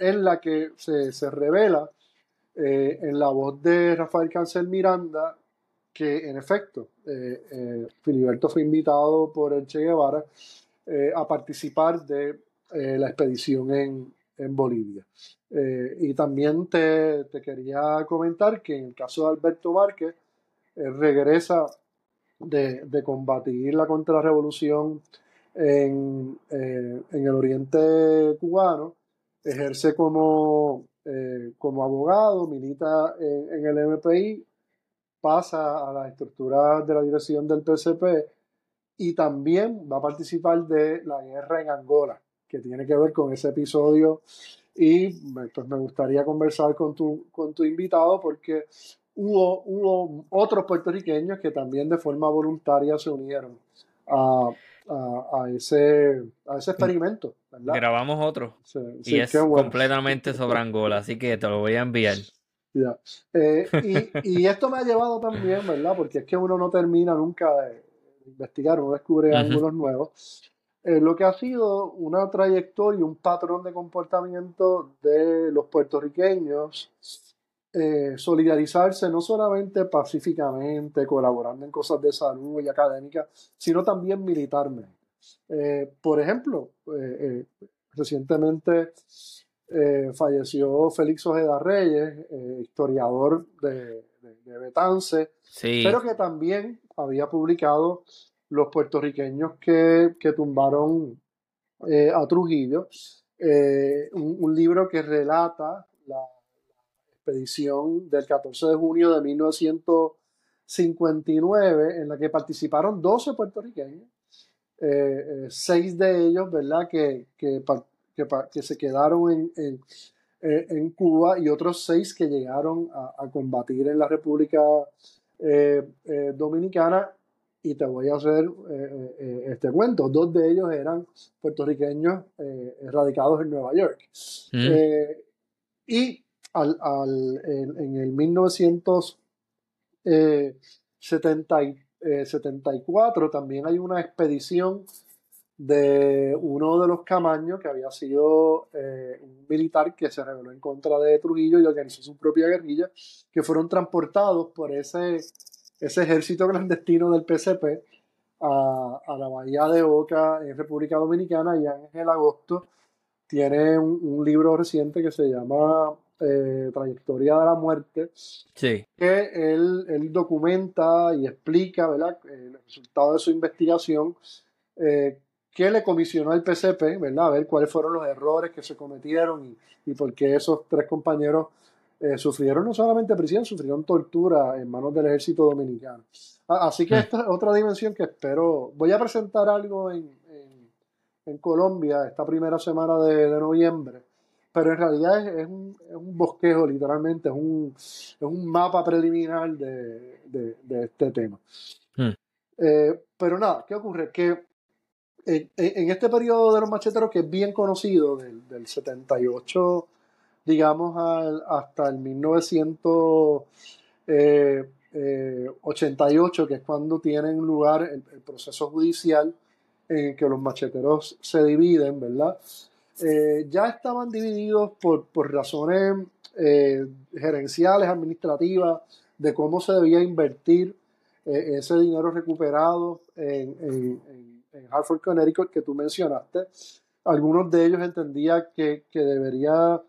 en la que se, revela en la voz de Rafael Cancel Miranda que en efecto Filiberto fue invitado por el Che Guevara a participar de la expedición en, Bolivia. Eh, y también te, quería comentar que en el caso de Alberto Márquez, regresa de, combatir la contrarrevolución en, eh, en, el oriente cubano, ejerce como, eh, como abogado, milita en, el MPI, pasa a la estructura de la dirección del PCP y también va a participar de la guerra en Angola, que tiene que ver con ese episodio y pues me gustaría conversar con tu, con tu invitado porque hubo, hubo otros puertorriqueños que también de forma voluntaria se unieron a, a, ese, a ese experimento. Grabamos otro. y es completamente sobre Angola, así que te lo voy a enviar. Eh, y, y, esto me ha llevado también, ¿verdad? Porque es que uno no termina nunca de investigar, uno descubre ángulos nuevos. Eh, lo que ha sido una trayectoria, un patrón de comportamiento de los puertorriqueños, eh, solidarizarse no solamente pacíficamente, colaborando en cosas de salud y académica, sino también militarmente. Eh, por ejemplo, recientemente falleció Félix Ojeda Reyes, historiador de, de, Betance, pero que también había publicado los puertorriqueños que, tumbaron eh, a Trujillo, eh, un, libro que relata la, expedición del 14 de junio de 1959, en la que participaron 12 puertorriqueños, eh, seis de ellos, ¿verdad?, que, que, se quedaron en, en, Cuba y otros seis que llegaron a, a combatir en la República Dominicana y te voy a hacer eh, eh, eh, este cuento. Dos de ellos eran puertorriqueños radicados en Nueva York. Mm. y al, al, en, el 1974 también hay una expedición de uno de los camaños que había sido un militar que se rebeló en contra de Trujillo y organizó su propia guerrilla, que fueron transportados por ese ese ejército clandestino del PCP a, la bahía de Oca en República Dominicana y Ángel Agosto tiene un, libro reciente que se llama eh, Trayectoria de la Muerte, sí. que él, documenta y explica ¿verdad? el resultado de su investigación, eh, que le comisionó al PCP, ¿verdad? a ver cuáles fueron los errores que se cometieron y, y por qué esos tres compañeros eh, sufrieron no solamente prisión, sufrieron tortura en manos del ejército dominicano. Así que hmm. esta es otra dimensión que espero. Voy a presentar algo en, en, Colombia esta primera semana de, de, noviembre, pero en realidad es, un, es un, bosquejo, literalmente, es un, es un mapa preliminar de, de, este tema. Hmm. Eh, pero nada, ¿qué ocurre? Que en, en, este periodo de los macheteros, que es bien conocido, del, del 78 digamos, hasta el 1988, eh, eh, que es cuando tienen lugar el, proceso judicial en que los macheteros se dividen, ¿verdad? Eh, ya estaban divididos por, razones gerenciales, administrativas, de cómo se debía invertir ese dinero recuperado en, en, Hartford, Connecticut, que tú mencionaste. Algunos de ellos entendían que, que debería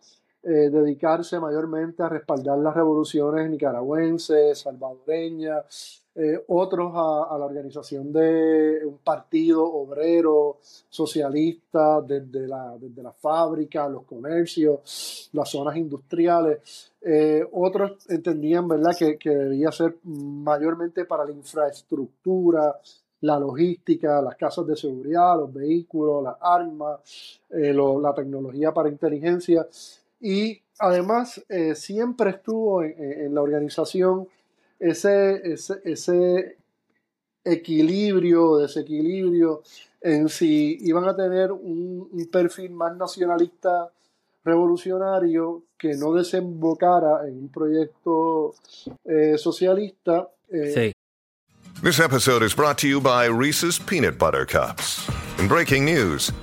eh, dedicarse mayormente a respaldar las revoluciones nicaragüenses, salvadoreñas, eh, otros a, la organización de un partido obrero socialista desde la, desde la fábrica, los comercios, las zonas industriales. Eh, otros entendían ¿verdad? Que, que debía ser mayormente para la infraestructura, la logística, las casas de seguridad, los vehículos, las armas, la tecnología para inteligencia. Y además eh, siempre estuvo en, la organización ese, ese, equilibrio, desequilibrio en si iban a tener un, perfil más nacionalista revolucionario que no desembocara en un proyecto eh, socialista. Eh. sí. This episode is brought to you by Reese's Peanut Butter Cups. In breaking news,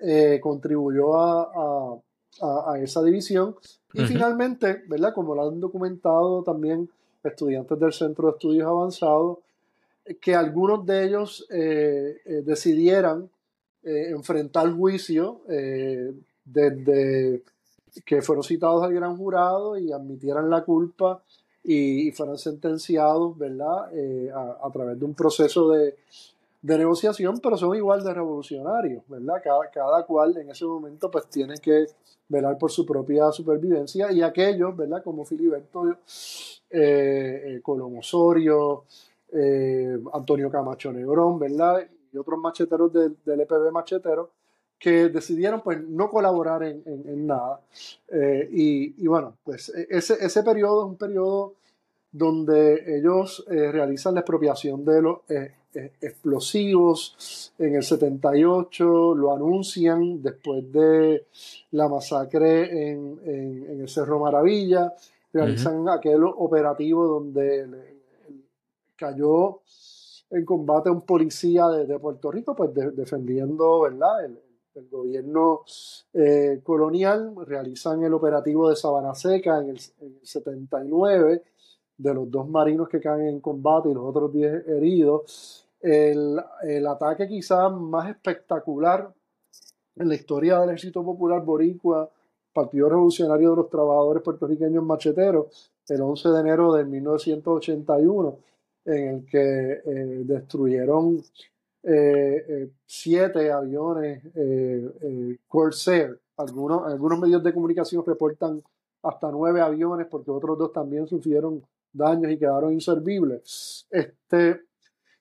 eh, contribuyó a, a, a, esa división. Y uh -huh. finalmente, ¿verdad? Como lo han documentado también estudiantes del Centro de Estudios Avanzados, que algunos de ellos eh, eh, decidieran enfrentar juicio desde que fueron citados al gran jurado y admitieran la culpa y, y fueran sentenciados, ¿verdad? A, a, través de un proceso de, de negociación, pero son igual de revolucionarios, ¿verdad? Cada, cada cual en ese momento pues tiene que velar por su propia supervivencia y aquellos, ¿verdad? Como Filiberto, eh, eh, Colón Osorio, eh, Antonio Camacho Negrón, ¿verdad? Y otros macheteros de, del EPB machetero que decidieron pues no colaborar en, en, nada. Eh, y, y, bueno, pues ese, ese periodo es un periodo donde ellos realizan la expropiación de los explosivos en el 78, lo anuncian después de la masacre en, en, en el Cerro Maravilla, realizan uh -huh. aquel operativo donde cayó en combate un policía de, de Puerto Rico, pues de, defendiendo ¿verdad? El, el gobierno eh, colonial, realizan el operativo de Sabana Seca en el, en el 79, de los dos marinos que caen en combate y los otros 10 heridos. El, el ataque quizás más espectacular en la historia del Ejército Popular Boricua, Partido Revolucionario de los Trabajadores Puertorriqueños Macheteros, el 11 de enero de 1981, en el que eh, destruyeron eh, eh, siete aviones Corsair. Algunos, algunos medios de comunicación reportan hasta nueve aviones porque otros dos también sufrieron daños y quedaron inservibles. Este,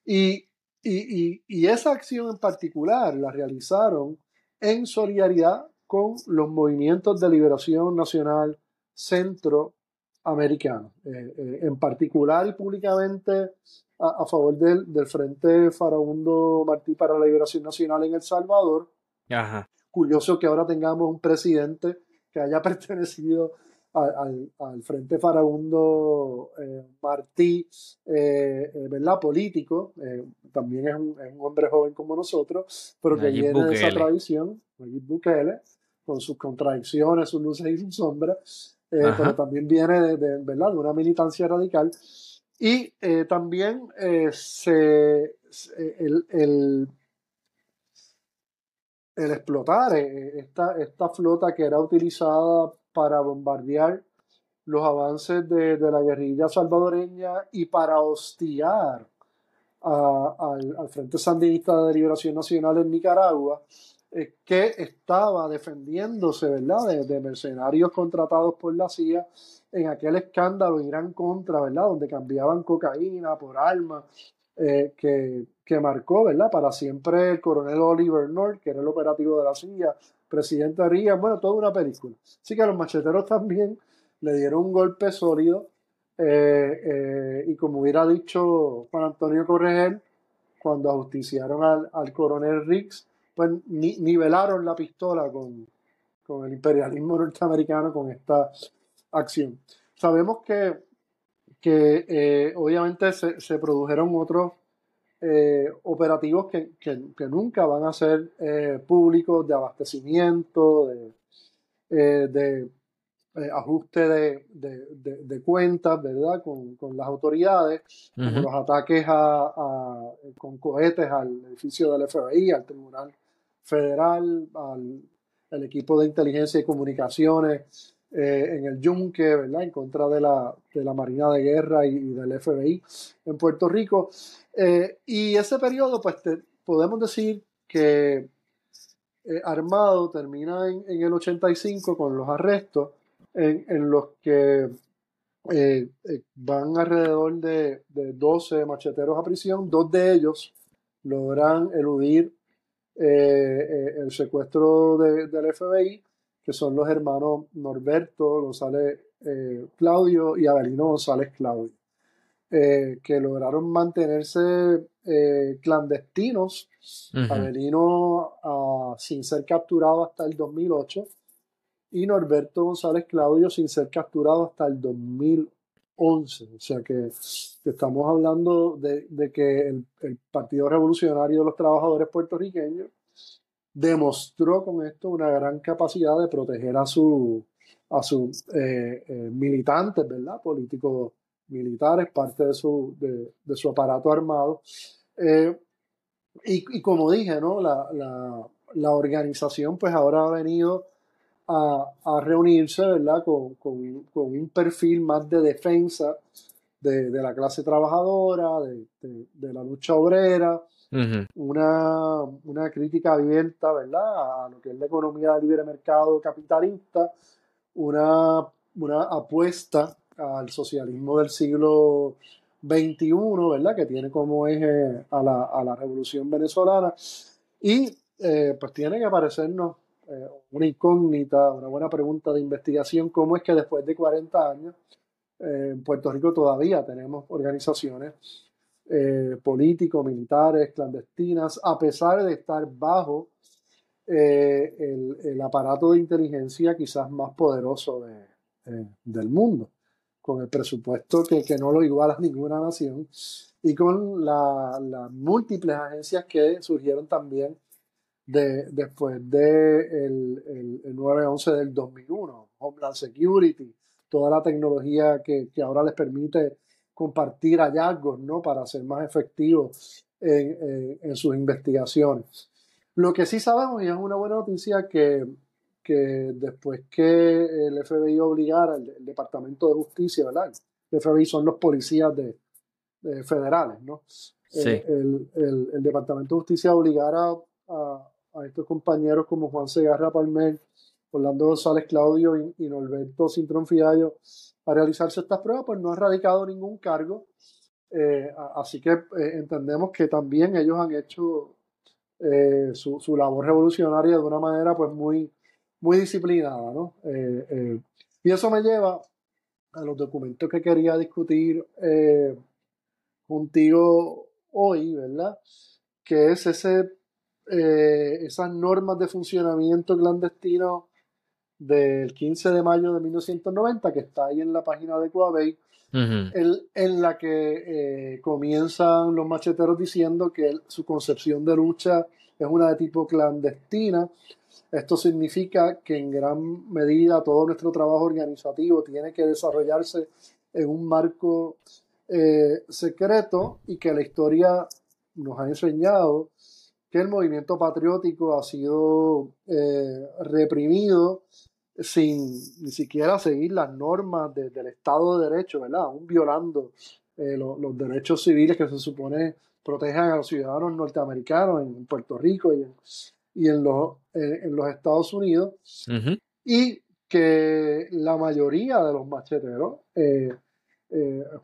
y, y, y, y, esa acción en particular la realizaron en solidaridad con los movimientos de liberación nacional centroamericanos, eh, eh, en particular y públicamente a, a favor del, del, Frente Farabundo Martí para la Liberación Nacional en El Salvador. Ajá. Curioso que ahora tengamos un presidente que haya pertenecido al, al, Frente Farabundo eh, Martí, eh, eh, ¿verdad? Político, eh, también es un, es un, hombre joven como nosotros, pero que Nayib viene Bukele. de esa tradición, Nayib Bukele, con sus contradicciones, sus luces y sus sombras, pero también viene de, de, ¿verdad? de una militancia radical. Y también se, el, el, el explotar esta, esta flota que era utilizada para bombardear los avances de, de, la guerrilla salvadoreña y para hostigar a, al, al, Frente Sandinista de Liberación Nacional en Nicaragua, eh, que estaba defendiéndose ¿verdad? De, mercenarios contratados por la CIA en aquel escándalo Irán contra, ¿verdad? donde cambiaban cocaína por armas, eh, que, que marcó ¿verdad? para siempre el coronel Oliver North, que era el operativo de la CIA, presidente Reagan, bueno, toda una película. Así que a los macheteros también le dieron un golpe sólido eh, eh, y como hubiera dicho Juan Antonio Corregel, cuando ajusticiaron al, al coronel Riggs, pues ni, nivelaron la pistola con, con, el imperialismo norteamericano con esta acción. Sabemos que, que eh, obviamente se, se, produjeron otros eh, operativos que, que, que, nunca van a ser eh, públicos de abastecimiento, de, eh, de ajuste de, de, de, cuentas, ¿verdad? Con, con las autoridades, uh -huh. los ataques a, a, con cohetes al edificio del FBI, al Tribunal Federal, al, al equipo de inteligencia y comunicaciones eh, en el Yunque. En contra de la, de la Marina de Guerra y, del FBI en Puerto Rico. Eh, y ese periodo, pues podemos decir que eh, Armado termina en, en, el 85 con los arrestos en, los que van alrededor de, de, 12 macheteros a prisión. Dos de ellos logran eludir el secuestro del FBI, que son los hermanos Norberto González Claudio y Abelino González Claudio, que lograron mantenerse clandestinos, Abelino ah, sin ser capturado hasta el 2008 y Norberto González Claudio sin ser capturado hasta el 2011. O sea que, estamos hablando de, que el, Partido Revolucionario de los Trabajadores puertorriqueños demostró con esto una gran capacidad de proteger a, su, a sus eh, eh, militantes, ¿verdad? Políticos militares, parte de su, de, su aparato armado. Eh, y, como dije, ¿no? La, la, organización pues ahora ha venido a, reunirse, ¿verdad? Con, un perfil más de defensa de, la clase trabajadora, de, la lucha obrera, una, una, crítica abierta, ¿verdad? A lo que es la economía de libre mercado capitalista, una, una apuesta al socialismo del siglo XXI, ¿verdad? Que tiene como eje a la, a la revolución venezolana y eh, pues tiene que parecernos eh, una incógnita, una buena pregunta de investigación, cómo es que después de 40 años eh, en Puerto Rico todavía tenemos organizaciones eh, políticos, militares, clandestinas, a pesar de estar bajo el, aparato de inteligencia quizás más poderoso del mundo, con el presupuesto que, no lo iguala ninguna nación y con las múltiples agencias que surgieron también después de el, 9-11 del 2001, Homeland Security, toda la tecnología que, ahora les permite compartir hallazgos ¿no? para ser más efectivos en, sus investigaciones. Lo que sí sabemos, y es una buena noticia, que, que después que el FBI obligara, el, Departamento de Justicia, ¿verdad? El FBI son los policías de, federales, ¿no? Eh, el, el, Departamento de Justicia obligara a, a estos compañeros como Juan Segarra Palmer, Orlando González Claudio y, Norberto Cintrón Fiallo a realizarse estas pruebas, pues no ha radicado ningún cargo. Eh, así que eh, entendemos que también ellos han hecho eh, su, su, labor revolucionaria de una manera pues muy, muy disciplinada, ¿no? y eso me lleva a los documentos que quería discutir contigo hoy, ¿verdad? Que es ese eh, esas normas de funcionamiento clandestino del 15 de mayo de 1990, que está ahí en la página de Coabey, en, la que eh, comienzan los macheteros diciendo que su concepción de lucha es una de tipo clandestina. Esto significa que en gran medida todo nuestro trabajo organizativo tiene que desarrollarse en un marco eh, secreto y que la historia nos ha enseñado que el movimiento patriótico ha sido eh, reprimido sin ni siquiera seguir las normas del Estado de Derecho, ¿verdad? Aún violando eh, los derechos civiles que se supone protegen a los ciudadanos norteamericanos en Puerto Rico y en, y en, los, en los Estados Unidos. Y que la mayoría de los macheteros eh,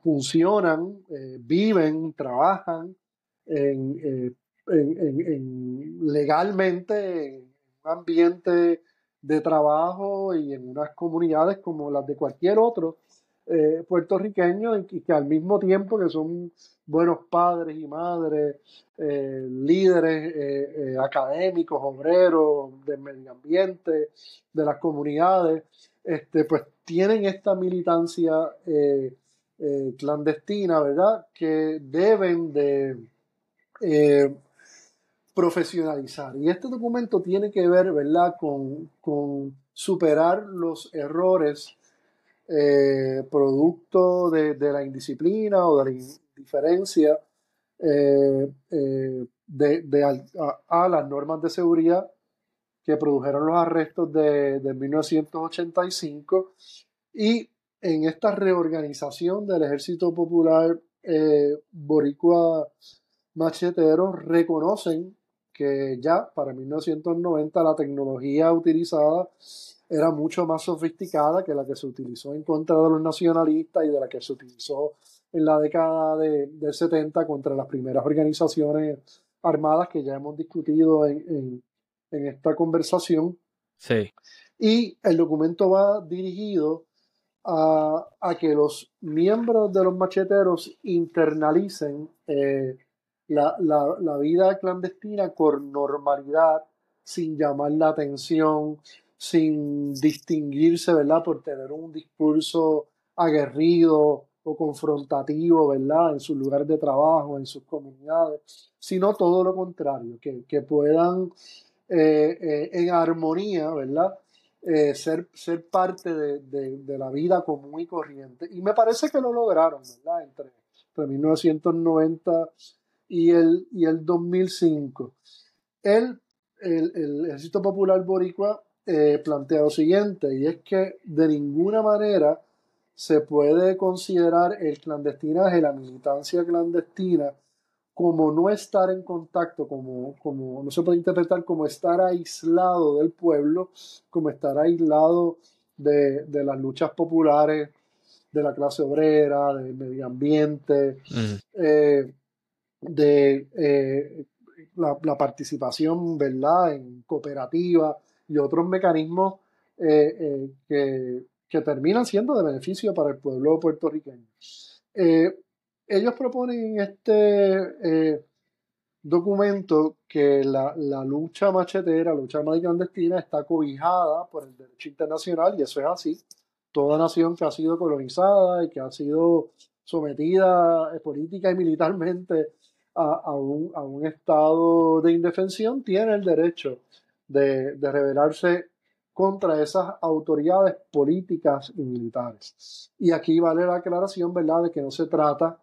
funcionan, viven, trabajan en en, legalmente en un ambiente de trabajo y en unas comunidades como las de cualquier otro eh, puertorriqueño y que al mismo tiempo que son buenos padres y madres, eh, líderes eh, académicos, obreros del medio ambiente, de las comunidades, este, pues tienen esta militancia clandestina, ¿verdad? Que deben de profesionalizar. Y este documento tiene que ver, ¿verdad?, con, superar los errores eh, producto de, la indisciplina o de la indiferencia eh, eh, de, a, las normas de seguridad que produjeron los arrestos de, de 1985 y en esta reorganización del Ejército Popular Boricua Machetero reconocen que ya para 1990 la tecnología utilizada era mucho más sofisticada que la que se utilizó en contra de los nacionalistas y de la que se utilizó en la década de, del 70 contra las primeras organizaciones armadas que ya hemos discutido en, en esta conversación. Sí. Y el documento va dirigido a, a que los miembros de los macheteros internalicen eh, la, la, la, vida clandestina con normalidad, sin llamar la atención, sin distinguirse, ¿verdad? Por tener un discurso aguerrido o confrontativo, ¿verdad? En sus lugares de trabajo, en sus comunidades, sino todo lo contrario, que, que puedan eh, eh, en armonía, ¿verdad? Eh, ser, ser parte de, de, la vida común y corriente. Y me parece que lo lograron, ¿verdad? Entre, entre 1990 y el, y el 2005. El, el, el Ejército Popular Boricua plantea lo siguiente, y es que de ninguna manera se puede considerar el clandestinaje, la militancia clandestina, como no estar en contacto, como, como no se puede interpretar como estar aislado del pueblo, como estar aislado de, las luchas populares de la clase obrera, del medio ambiente, eh, de eh, la, participación ¿verdad? en cooperativa y otros mecanismos eh, que, que, terminan siendo de beneficio para el pueblo puertorriqueño ellos proponen en este eh, documento que la, lucha machetera, la lucha armada clandestina está cobijada por el derecho internacional y eso es así. Toda nación que ha sido colonizada y que ha sido sometida eh, política y militarmente a, un, estado de indefensión tiene el derecho de, de rebelarse contra esas autoridades políticas y militares. Y aquí vale la aclaración, ¿verdad?, de que no se trata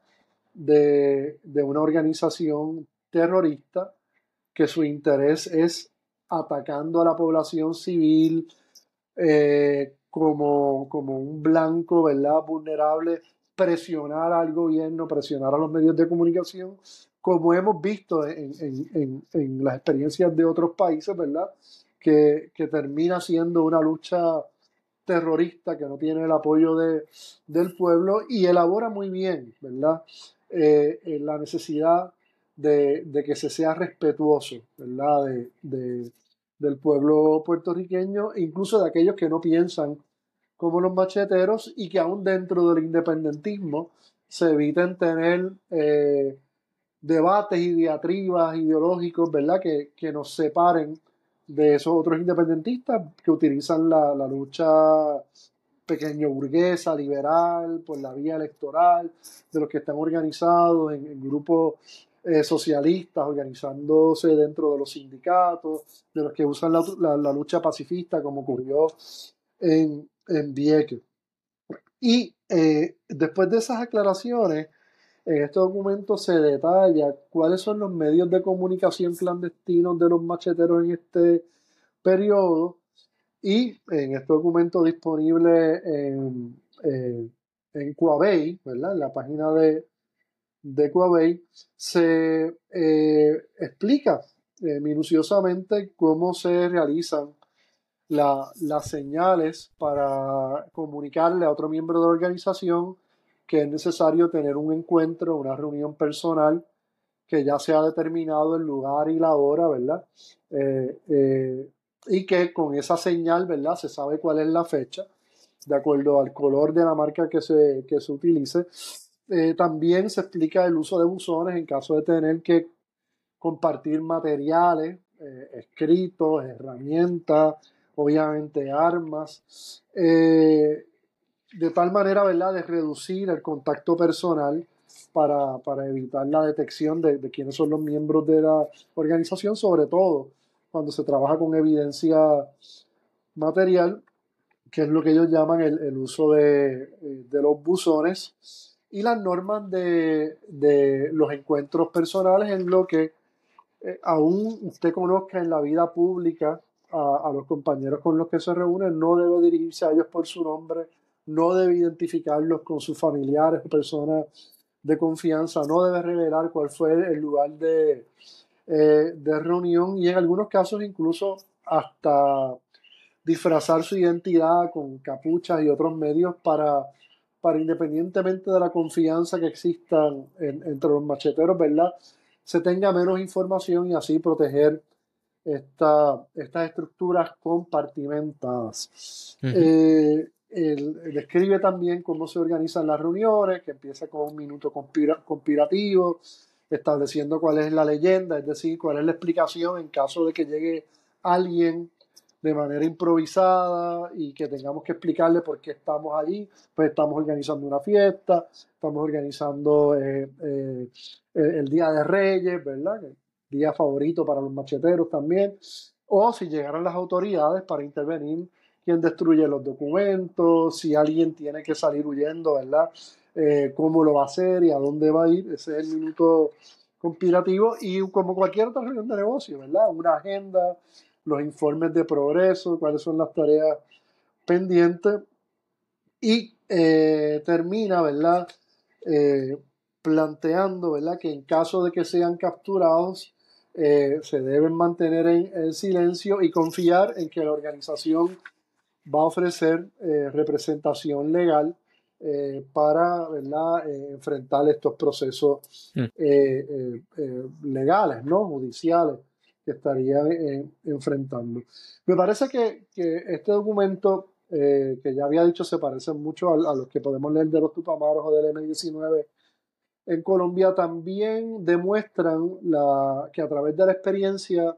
de, una organización terrorista que su interés es atacando a la población civil eh, como, como un blanco, ¿verdad? Vulnerable, presionar al gobierno, presionar a los medios de comunicación, como hemos visto en, en, las experiencias de otros países, ¿verdad? Que, que, termina siendo una lucha terrorista que no tiene el apoyo de, del pueblo y elabora muy bien, ¿verdad? Eh, la necesidad de, que se sea respetuoso ¿verdad? De, del pueblo puertorriqueño, incluso de aquellos que no piensan como los macheteros y que aún dentro del independentismo se eviten tener eh, debates y diatribas ideológicos ¿verdad? Que, que, nos separen de esos otros independentistas que utilizan la, la lucha pequeño burguesa, liberal, por la vía electoral, de los que están organizados en, grupos eh, socialistas, organizándose dentro de los sindicatos, de los que usan la, lucha pacifista, como ocurrió en, en Vieques. Y eh, después de esas aclaraciones, en este documento se detalla cuáles son los medios de comunicación clandestinos de los macheteros en este periodo y en este documento disponible en, eh, en ¿verdad? En la página de, de se eh, explica eh, minuciosamente cómo se realizan las señales para comunicarle a otro miembro de la organización que es necesario tener un encuentro, una reunión personal que ya se ha determinado el lugar y la hora, ¿verdad? y que con esa señal, ¿verdad? Se sabe cuál es la fecha, de acuerdo al color de la marca que se, que se utilice. Eh, también se explica el uso de buzones en caso de tener que compartir materiales, eh, escritos, herramientas, obviamente armas, eh, de tal manera, ¿verdad?, de reducir el contacto personal para, para evitar la detección de, de quiénes son los miembros de la organización, sobre todo cuando se trabaja con evidencia material, que es lo que ellos llaman el, uso de, los buzones, y las normas de, los encuentros personales en lo que eh, aún usted conozca en la vida pública a, los compañeros con los que se reúnen, no debe dirigirse a ellos por su nombre, no debe identificarlos con sus familiares o personas de confianza, no debe revelar cuál fue el lugar de, eh, de reunión y en algunos casos incluso hasta disfrazar su identidad con capuchas y otros medios para, para independientemente de la confianza que exista entre los macheteros, ¿verdad? se tenga menos información y así proteger esta, estas estructuras compartimentadas. Eh, describe también cómo se organizan las reuniones, que empieza con un minuto conspirativo, estableciendo cuál es la leyenda, es decir, cuál es la explicación en caso de que llegue alguien de manera improvisada y que tengamos que explicarle por qué estamos allí, pues estamos organizando una fiesta, estamos organizando eh, eh, el Día de Reyes, ¿verdad? día favorito para los macheteros también, o si llegaran las autoridades para intervenir, quién destruye los documentos, si alguien tiene que salir huyendo, ¿verdad? Eh, cómo lo va a hacer y a dónde va a ir, ese es el minuto conspirativo y como cualquier otra reunión de negocio, ¿verdad? Una agenda, los informes de progreso, cuáles son las tareas pendientes y eh, termina, ¿verdad? Eh, planteando, ¿verdad? Que en caso de que sean capturados, eh, se deben mantener en, silencio y confiar en que la organización va a ofrecer eh, representación legal eh, para enfrentar estos procesos mm. legales, ¿no? judiciales que estarían enfrentando. Me parece que, este documento, que ya había dicho, se parece mucho a, a, los que podemos leer de los Tupamaros o del M19 en Colombia también demuestran la, que a través de la experiencia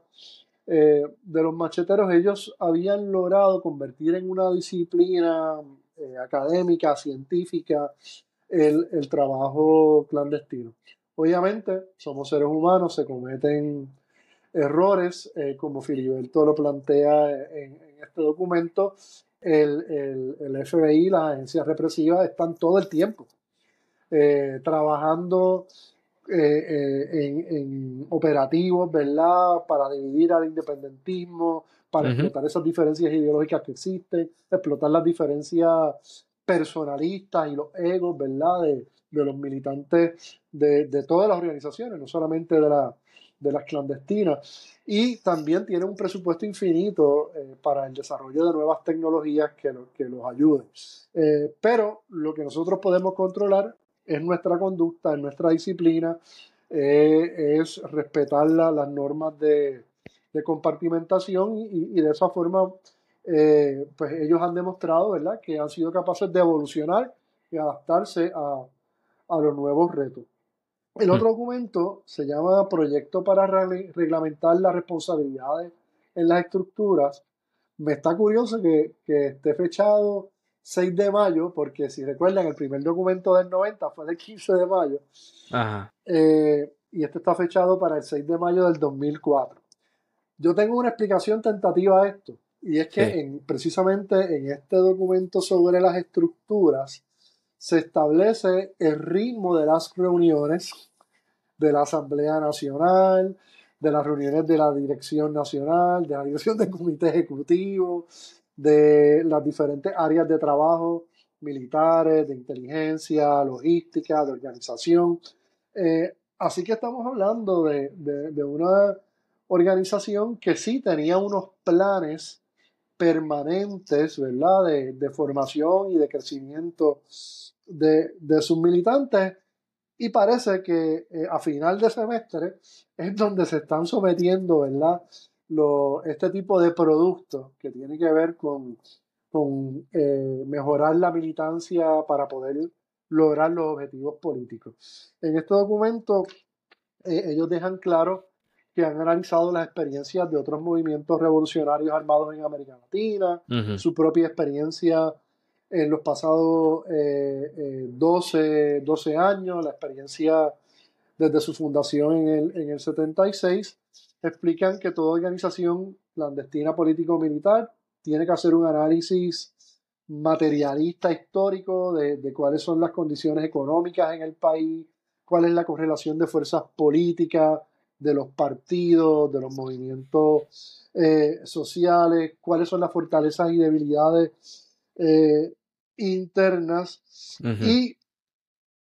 eh, de los macheteros ellos habían logrado convertir en una disciplina eh, académica, científica, el, el, trabajo clandestino. Obviamente somos seres humanos, se cometen errores, eh, como Filiberto lo plantea en, en este documento, el, el, el FBI, las agencias represivas están todo el tiempo eh, trabajando eh, eh, en, operativos, ¿verdad? Para dividir al independentismo, para explotar esas diferencias ideológicas que existen, explotar las diferencias personalistas y los egos, ¿verdad? De, los militantes de, todas las organizaciones, no solamente de, la, de las clandestinas. Y también tiene un presupuesto infinito para el desarrollo de nuevas tecnologías que, que los ayuden. pero lo que nosotros podemos controlar es nuestra conducta, es nuestra disciplina, eh, es respetar las normas de, compartimentación y, de esa forma eh, pues ellos han demostrado ¿verdad? que han sido capaces de evolucionar y adaptarse a, los nuevos retos. El otro documento se llama Proyecto para reglamentar las responsabilidades en las estructuras. Me está curioso que, que esté fechado 6 de mayo, porque si recuerdan, el primer documento del 90 fue del 15 de mayo. Eh, y este está fechado para el 6 de mayo del 2004. Yo tengo una explicación tentativa a esto, y es que en, precisamente en este documento sobre las estructuras se establece el ritmo de las reuniones de la Asamblea Nacional, de las reuniones de la Dirección Nacional, de la Dirección del Comité Ejecutivo, de las diferentes áreas de trabajo militares, de inteligencia, logística, de organización. Eh, así que estamos hablando de, una organización que sí tenía unos planes permanentes, ¿verdad? De, formación y de crecimiento de, sus militantes. Y parece que eh, a final de semestre es donde se están sometiendo, ¿verdad? Este tipo de productos que tiene que ver con, con eh, mejorar la militancia para poder lograr los objetivos políticos. En este documento eh, ellos dejan claro que han analizado las experiencias de otros movimientos revolucionarios armados en América Latina, su propia experiencia en los pasados 12, eh, 12 años, la experiencia desde su fundación en el, en el 76 explican que toda organización clandestina político-militar tiene que hacer un análisis materialista histórico de, cuáles son las condiciones económicas en el país, cuál es la correlación de fuerzas políticas, de los partidos, de los movimientos eh, sociales, cuáles son las fortalezas y debilidades eh, internas. Y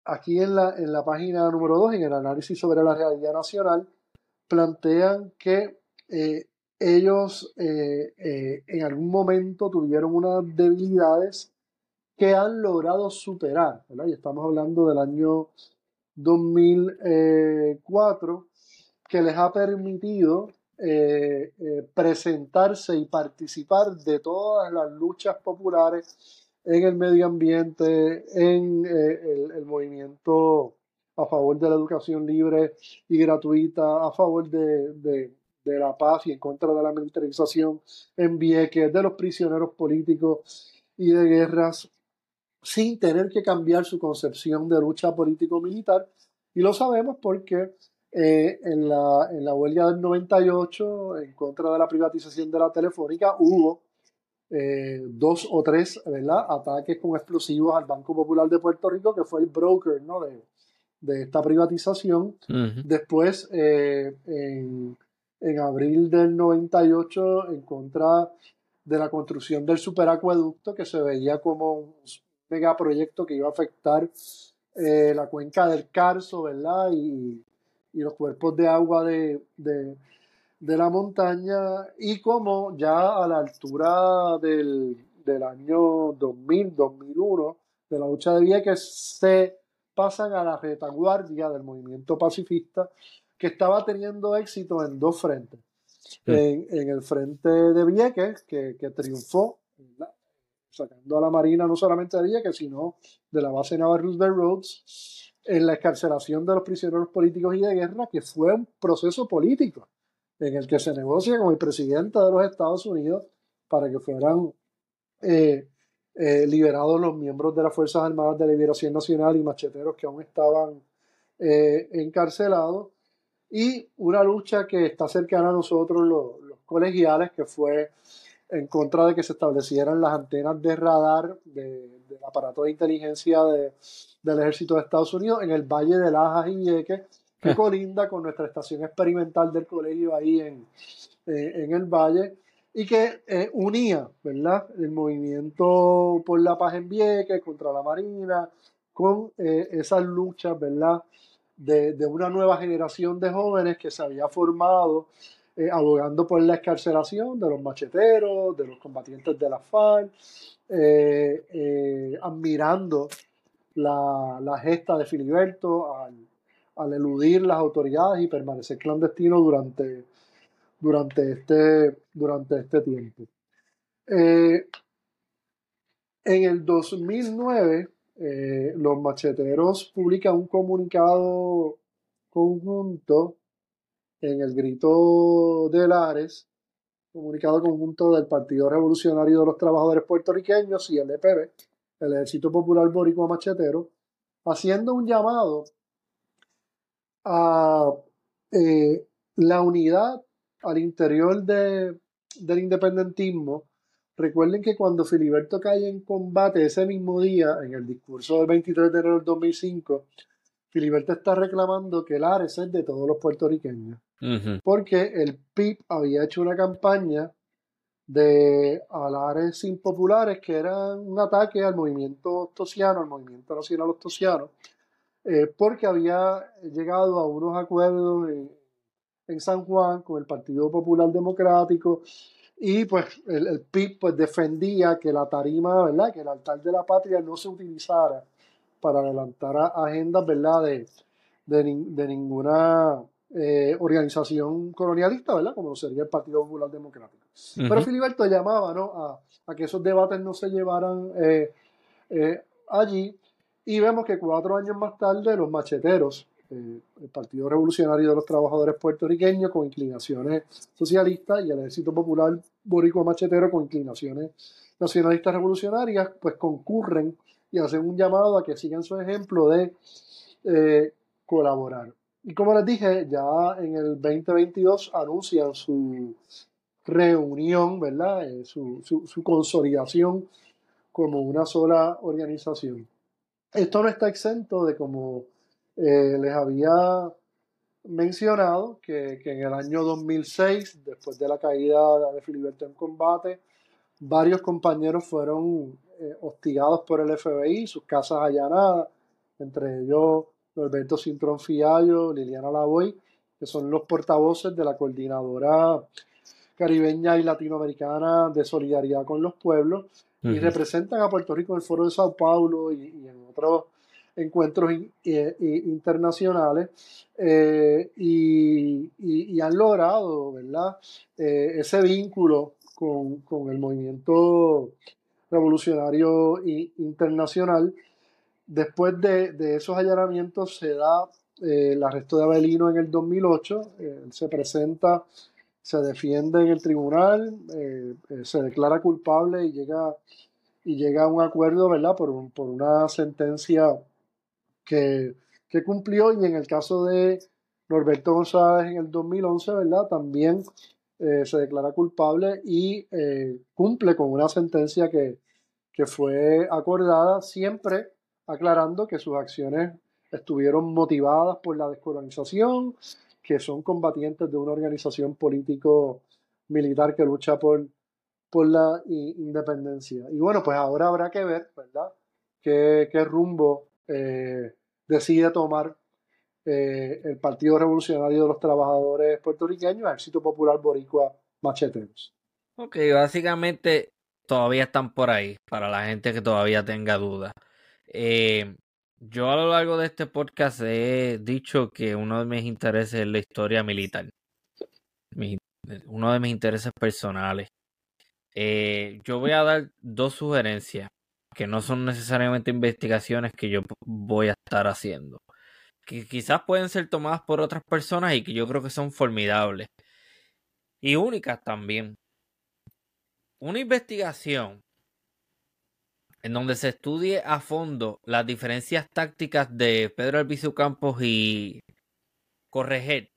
aquí en la, en la página número 2, en el análisis sobre la realidad nacional, plantean que eh, ellos eh, eh, en algún momento tuvieron unas debilidades que han logrado superar. Y estamos hablando del año 2004, que les ha permitido presentarse y participar de todas las luchas populares en el medio ambiente, en el, movimiento a favor de la educación libre y gratuita, a favor de, la paz y en contra de la militarización en Vieques, de los prisioneros políticos y de guerras, sin tener que cambiar su concepción de lucha político-militar. Y lo sabemos porque eh, en, la, en la huelga del 98, en contra de la privatización de la telefónica, hubo eh, dos o tres ataques con explosivos al Banco Popular de Puerto Rico, que fue el broker ¿no? de, de esta privatización. Después, eh, en, en, abril del 98, en contra de la construcción del superacueducto, que se veía como un megaproyecto que iba a afectar la cuenca del Carso, ¿verdad? Y, y los cuerpos de agua de, la montaña y como ya a la altura del, año 2000, 2001, de la lucha de Vieques, se pasan a la retaguardia del movimiento pacifista que estaba teniendo éxito en dos frentes. En, el frente de Vieques, que, triunfó, sacando a la Marina no solamente de Vieques, sino de la base naval Roosevelt Roads, en la escarcelación de los prisioneros políticos y de guerra, que fue un proceso político en el que se negocia con el presidente de los Estados Unidos para que fueran eh, eh, liberados los miembros de las Fuerzas Armadas de Liberación Nacional y macheteros que aún estaban eh, encarcelados. Y una lucha que está cercana a nosotros, los, los colegiales, que fue en contra de que se establecieran las antenas de radar del aparato de inteligencia del ejército de Estados Unidos en el Valle de Lajas y Vieques, que colinda con nuestra estación experimental del colegio ahí en, eh, en el valle, y que eh, unía ¿verdad? el movimiento por la paz en Vieques contra la Marina, con eh, esas luchas ¿verdad? De, de una nueva generación de jóvenes que se había formado eh, abogando por la escarcelación de los macheteros, de los combatientes de la FARC, eh, eh, admirando la, gesta de Filiberto al, eludir las autoridades y permanecer clandestino durante, durante, este, durante este tiempo. en el 2009, los macheteros publican un comunicado conjunto en el grito de Lares, comunicado conjunto del Partido Revolucionario de los Trabajadores Puertorriqueños y el EPB, el Ejército Popular Boricua Machetero, haciendo un llamado a eh, la unidad al interior de, del independentismo. Recuerden que cuando Filiberto cae en combate ese mismo día, en el discurso del 23 de enero del 2005, Filiberto está reclamando que Lares es de todos los puertorriqueños porque el PIB había hecho una campaña de alares impopulares que era un ataque al movimiento ostosiano, al movimiento nacional ostosiano, eh, porque había llegado a unos acuerdos en, San Juan con el Partido Popular Democrático y pues el, PIB pues defendía que la tarima, ¿verdad? Que el altar de la patria no se utilizara para adelantar agendas, ¿verdad? De, de ninguna eh, organización colonialista, ¿verdad? Como sería el Partido Popular Democrático. Pero Filiberto llamaba, ¿no? A, a, que esos debates no se llevaran eh, eh, allí. Y vemos que cuatro años más tarde los macheteros, el Partido Revolucionario de los Trabajadores Puertorriqueños con inclinaciones socialistas y el Ejército Popular Boricua Machetero con inclinaciones nacionalistas revolucionarias, pues concurren y hacen un llamado a que sigan su ejemplo de colaborar. Y como les dije, ya en el 2022 anuncian su reunión, ¿verdad? Eh, su, su, consolidación como una sola organización. Esto no está exento de, como eh, les había mencionado, que, en el año 2006, después de la caída de Filiberto en combate, varios compañeros fueron eh, hostigados por el FBI, sus casas allanadas, entre ellos Alberto Cintrón Fiallo, Liliana Lavoy, que son los portavoces de la coordinadora caribeña y latinoamericana de solidaridad con los pueblos y representan a Puerto Rico en el Foro de Sao Paulo y, en otros encuentros internacionales eh, y, han logrado. Eh, ese vínculo con, el movimiento revolucionario internacional. Después de, esos allanamientos se da eh, el arresto de Abelino en el 2008, él se presenta, se defiende en el tribunal, se declara culpable y llega, y llega a un acuerdo, por una sentencia que, cumplió y en el caso de Norberto González en el 2011, ¿verdad? También eh, se declara culpable y eh, cumple con una sentencia que, fue acordada, siempre aclarando que sus acciones estuvieron motivadas por la descolonización, que son combatientes de una organización político-militar que lucha por, por la independencia. Y bueno, pues ahora habrá que ver, ¿verdad?, qué, qué rumbo eh, decide tomar eh, el Partido Revolucionario de los Trabajadores Puertorriqueños, Ejército Popular Boricua Macheteros. Ok, básicamente todavía están por ahí, para la gente que todavía tenga dudas. Eh, yo a lo largo de este podcast he dicho que uno de mis intereses es la historia militar. uno de mis intereses personales. Yo voy a dar dos sugerencias que no son necesariamente investigaciones que yo voy a estar haciendo. Que quizás pueden ser tomadas por otras personas y que yo creo que son formidables. Y únicas también. Una investigación en donde se estudie a fondo las diferencias tácticas de Pedro Albizu Campos y Correger.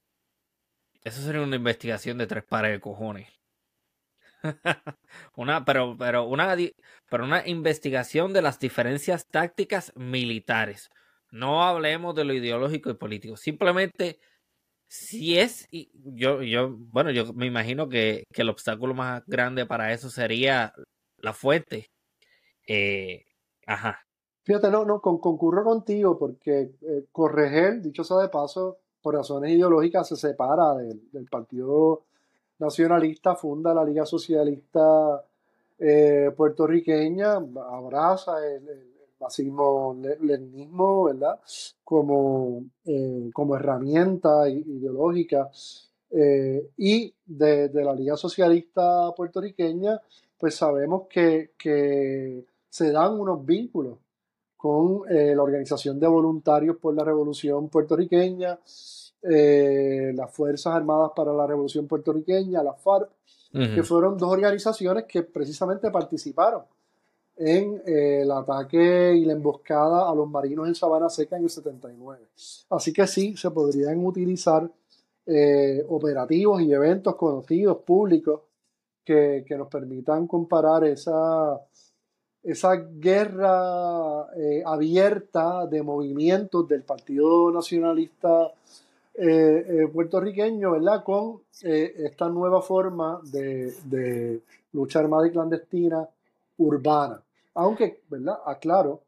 Eso sería una investigación de tres pares de cojones. una, pero, pero, una, pero una investigación de las diferencias tácticas militares. No hablemos de lo ideológico y político. Simplemente, si es, yo, yo, bueno, yo me imagino que, el obstáculo más grande para eso sería la fuente. Eh, ajá. Fíjate, no, no, concurro contigo porque eh, Correger, dicho sea de paso, por razones ideológicas se separa del partido nacionalista, funda la Liga Socialista eh, puertorriqueña, abraza el, el leninismo, ¿verdad? Como, eh, como herramienta ideológica. Eh, y de, la Liga Socialista puertorriqueña, pues sabemos que, que se dan unos vínculos con la Organización de Voluntarios por la Revolución Puertorriqueña, eh, las Fuerzas Armadas para la Revolución Puertorriqueña, la FARC, que fueron dos organizaciones que precisamente participaron en eh, el ataque y la emboscada a los marinos en Sabana Seca en el 79. Así que sí, se podrían utilizar eh, operativos y eventos conocidos, públicos, que, nos permitan comparar esa, esa guerra abierta de movimientos del Partido Nacionalista eh, eh, puertorriqueño, ¿verdad? Con eh, esta nueva forma de, lucha armada y clandestina urbana. Aunque, ¿verdad? Aclaro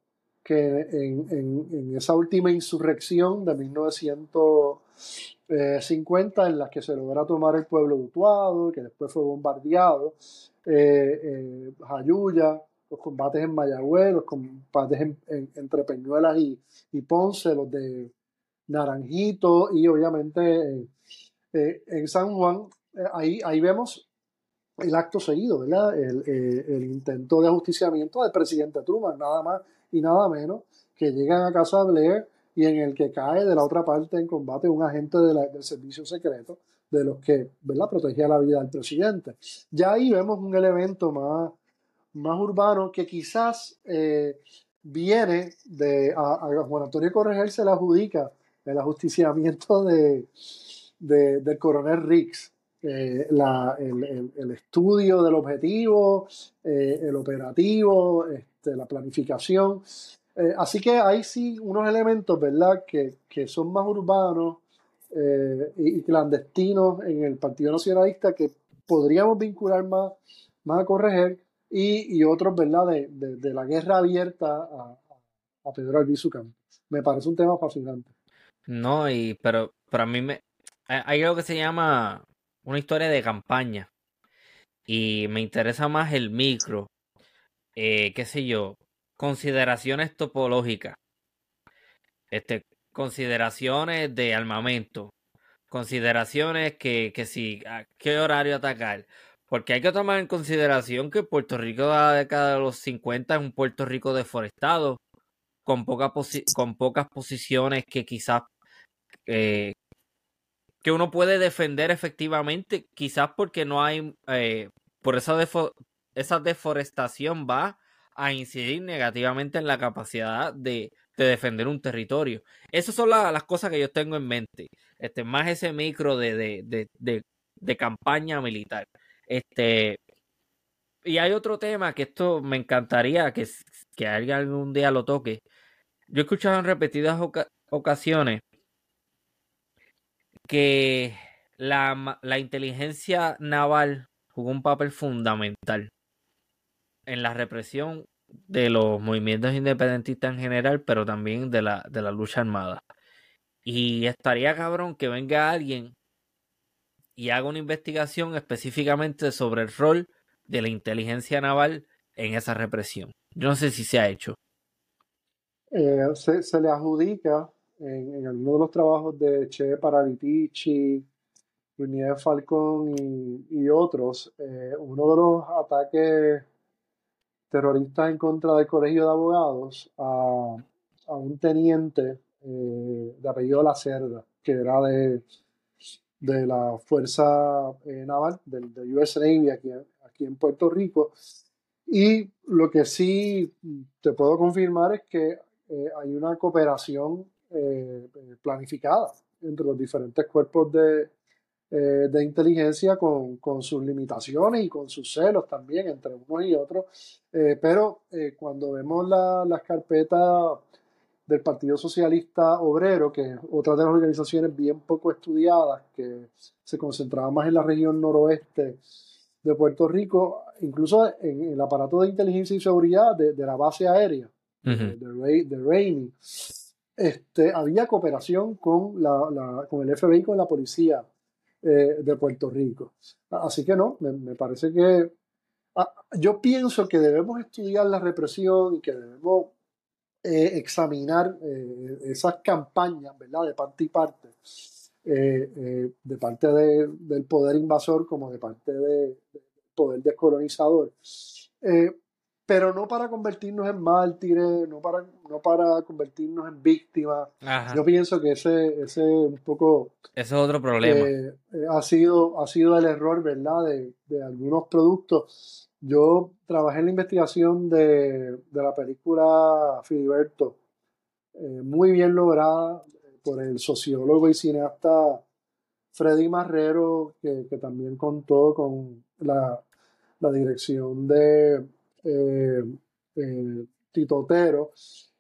que en, esa última insurrección de 1950 en la que se logra tomar el pueblo de Utuado, que después fue bombardeado, Jayuya, los combates en Mayagüez, los combates entre Peñuelas y, y Ponce, los de Naranjito y obviamente eh, en San Juan, eh, ahí, ahí vemos el acto seguido, ¿verdad? El, eh, intento de ajusticiamiento del presidente Truman, nada más y nada menos, que llegan a casa de Blair y en el que cae de la otra parte en combate un agente del servicio secreto de los que, ¿verdad?, protegía la vida del presidente. Ya ahí vemos un elemento más, más urbano que quizás viene de, a, Juan Antonio Corregel se le adjudica el ajusticiamiento de, del coronel Riggs. Eh, el, estudio del objetivo, eh, el operativo, este, la planificación. Eh, así que hay sí unos elementos, ¿verdad?, que, son más urbanos y, clandestinos en el Partido Nacionalista que podríamos vincular más, más a corregir y, otros, ¿verdad?, de, la guerra abierta a, Pedro Albizu. Me parece un tema fascinante. No, y pero para mí me hay algo que se llama una historia de campaña y me interesa más el micro, eh, qué sé yo, consideraciones topológicas. este, consideraciones de armamento, consideraciones que, que si, a qué horario atacar. Porque hay que tomar en consideración que Puerto Rico de la década de los 50 es un Puerto Rico deforestado, con, con pocas posiciones que quizás eh, que uno puede defender efectivamente, quizás porque no hay, eh, por esa, esa deforestación va a incidir negativamente en la capacidad de, de defender un territorio. Esas son las cosas que yo tengo en mente. Este, más ese micro de, de, de, campaña militar. Este, y hay otro tema que esto me encantaría que, que alguien algún día lo toque. Yo he escuchado en repetidas ocasiones que la, la inteligencia naval jugó un papel fundamental en la represión de los movimientos independentistas en general, pero también de la, de la lucha armada. Y estaría cabrón que venga alguien y haga una investigación específicamente sobre el rol de la inteligencia naval en esa represión. Yo no sé si se ha hecho. Eh, se, le adjudica en, en algunos de los trabajos de Che Paraditici, Luis Falcón y, y otros, eh, uno de los ataques terroristas en contra del Colegio de Abogados a, a un teniente eh, de apellido La Cerda, que era de, de la Fuerza eh, Naval, del, US Navy aquí, aquí en Puerto Rico. Y lo que sí te puedo confirmar es que hay una cooperación eh, planificada entre los diferentes cuerpos de, eh, de inteligencia con, con, sus limitaciones y con sus celos también entre unos y otros. Eh, pero cuando vemos la, las carpetas del Partido Socialista Obrero, que es otra de las organizaciones bien poco estudiadas, que se concentraba más en la región noroeste de Puerto Rico, incluso en, el aparato de inteligencia y seguridad de, de la base aérea, de, de, Rainy, este, había cooperación con, la, con el FBI, con la policía eh, de Puerto Rico. Así que no, me, parece que ah, yo pienso que debemos estudiar la represión y que debemos eh, examinar eh, esas campañas, ¿verdad? De parte y parte, de parte del poder invasor como de parte del poder descolonizador pero no para convertirnos en mártires, no para, no para convertirnos en víctimas. Yo pienso que ese, ese un poco... Ese es otro problema. Eh, eh, ha, sido, ha sido el error, ¿verdad?, de, de, algunos productos. Yo trabajé en la investigación de, de la película Filiberto, eh, muy bien lograda por el sociólogo y cineasta Freddy Marrero, que, que también contó con la, la dirección de eh, eh, Tito Otero,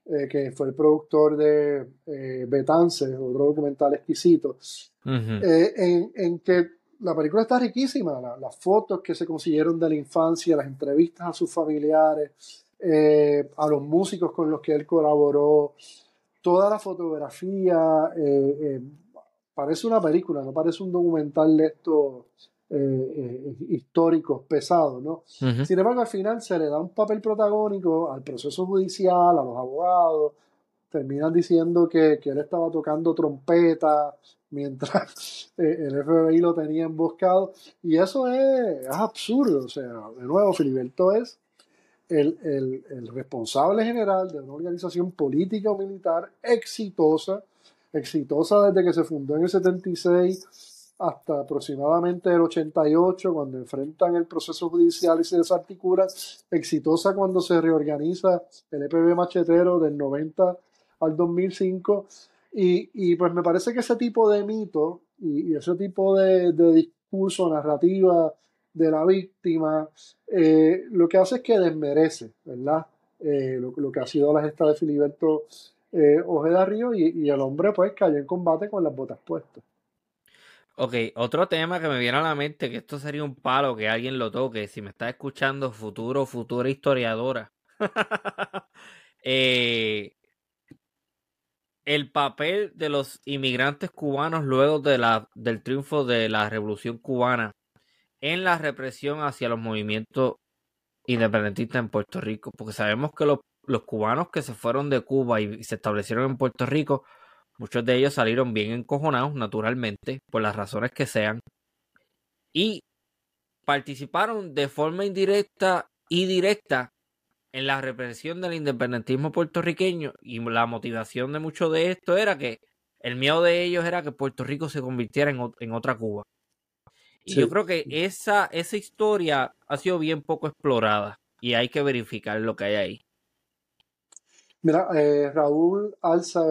eh, que fue el productor de Betance, otro documental exquisito, en, que la película está riquísima, las fotos que se consiguieron de la infancia, las entrevistas a sus familiares, a los músicos con los que él colaboró, toda la fotografía, parece una película, no parece un documental de estos eh, eh, históricos pesados, ¿no? Sin embargo, al final se le da un papel protagónico al proceso judicial, a los abogados, terminan diciendo que, que él estaba tocando trompeta mientras eh, el FBI lo tenía emboscado, y eso es, absurdo, o sea, de nuevo, Filiberto es el, el, el responsable general de una organización política o militar exitosa, exitosa desde que se fundó en el 76, hasta aproximadamente el 88, cuando enfrentan el proceso judicial y se desarticula, exitosa cuando se reorganiza el EPB machetero del 90 al 2005. Y, y pues me parece que ese tipo de mito y, ese tipo de, discurso, narrativa de la víctima, eh, lo que hace es que desmerece, ¿verdad? Eh, lo, lo, que ha sido la gesta de Filiberto eh, Ojeda Río y, y el hombre pues cayó en combate con las botas puestas. Ok, otro tema que me viene a la mente, que esto sería un palo que alguien lo toque, si me está escuchando futuro, futura historiadora. Eh, el papel de los inmigrantes cubanos luego de la, del triunfo de la revolución cubana en la represión hacia los movimientos independentistas en Puerto Rico, porque sabemos que los, los cubanos que se fueron de Cuba y se establecieron en Puerto Rico, muchos de ellos salieron bien encojonados, naturalmente, por las razones que sean, y participaron de forma indirecta y directa en la represión del independentismo puertorriqueño y la motivación de mucho de esto era que el miedo de ellos era que Puerto Rico se convirtiera en, otra Cuba. Y yo creo que esa, esa historia ha sido bien poco explorada y hay que verificar lo que hay ahí. Mira, eh, Raúl Alza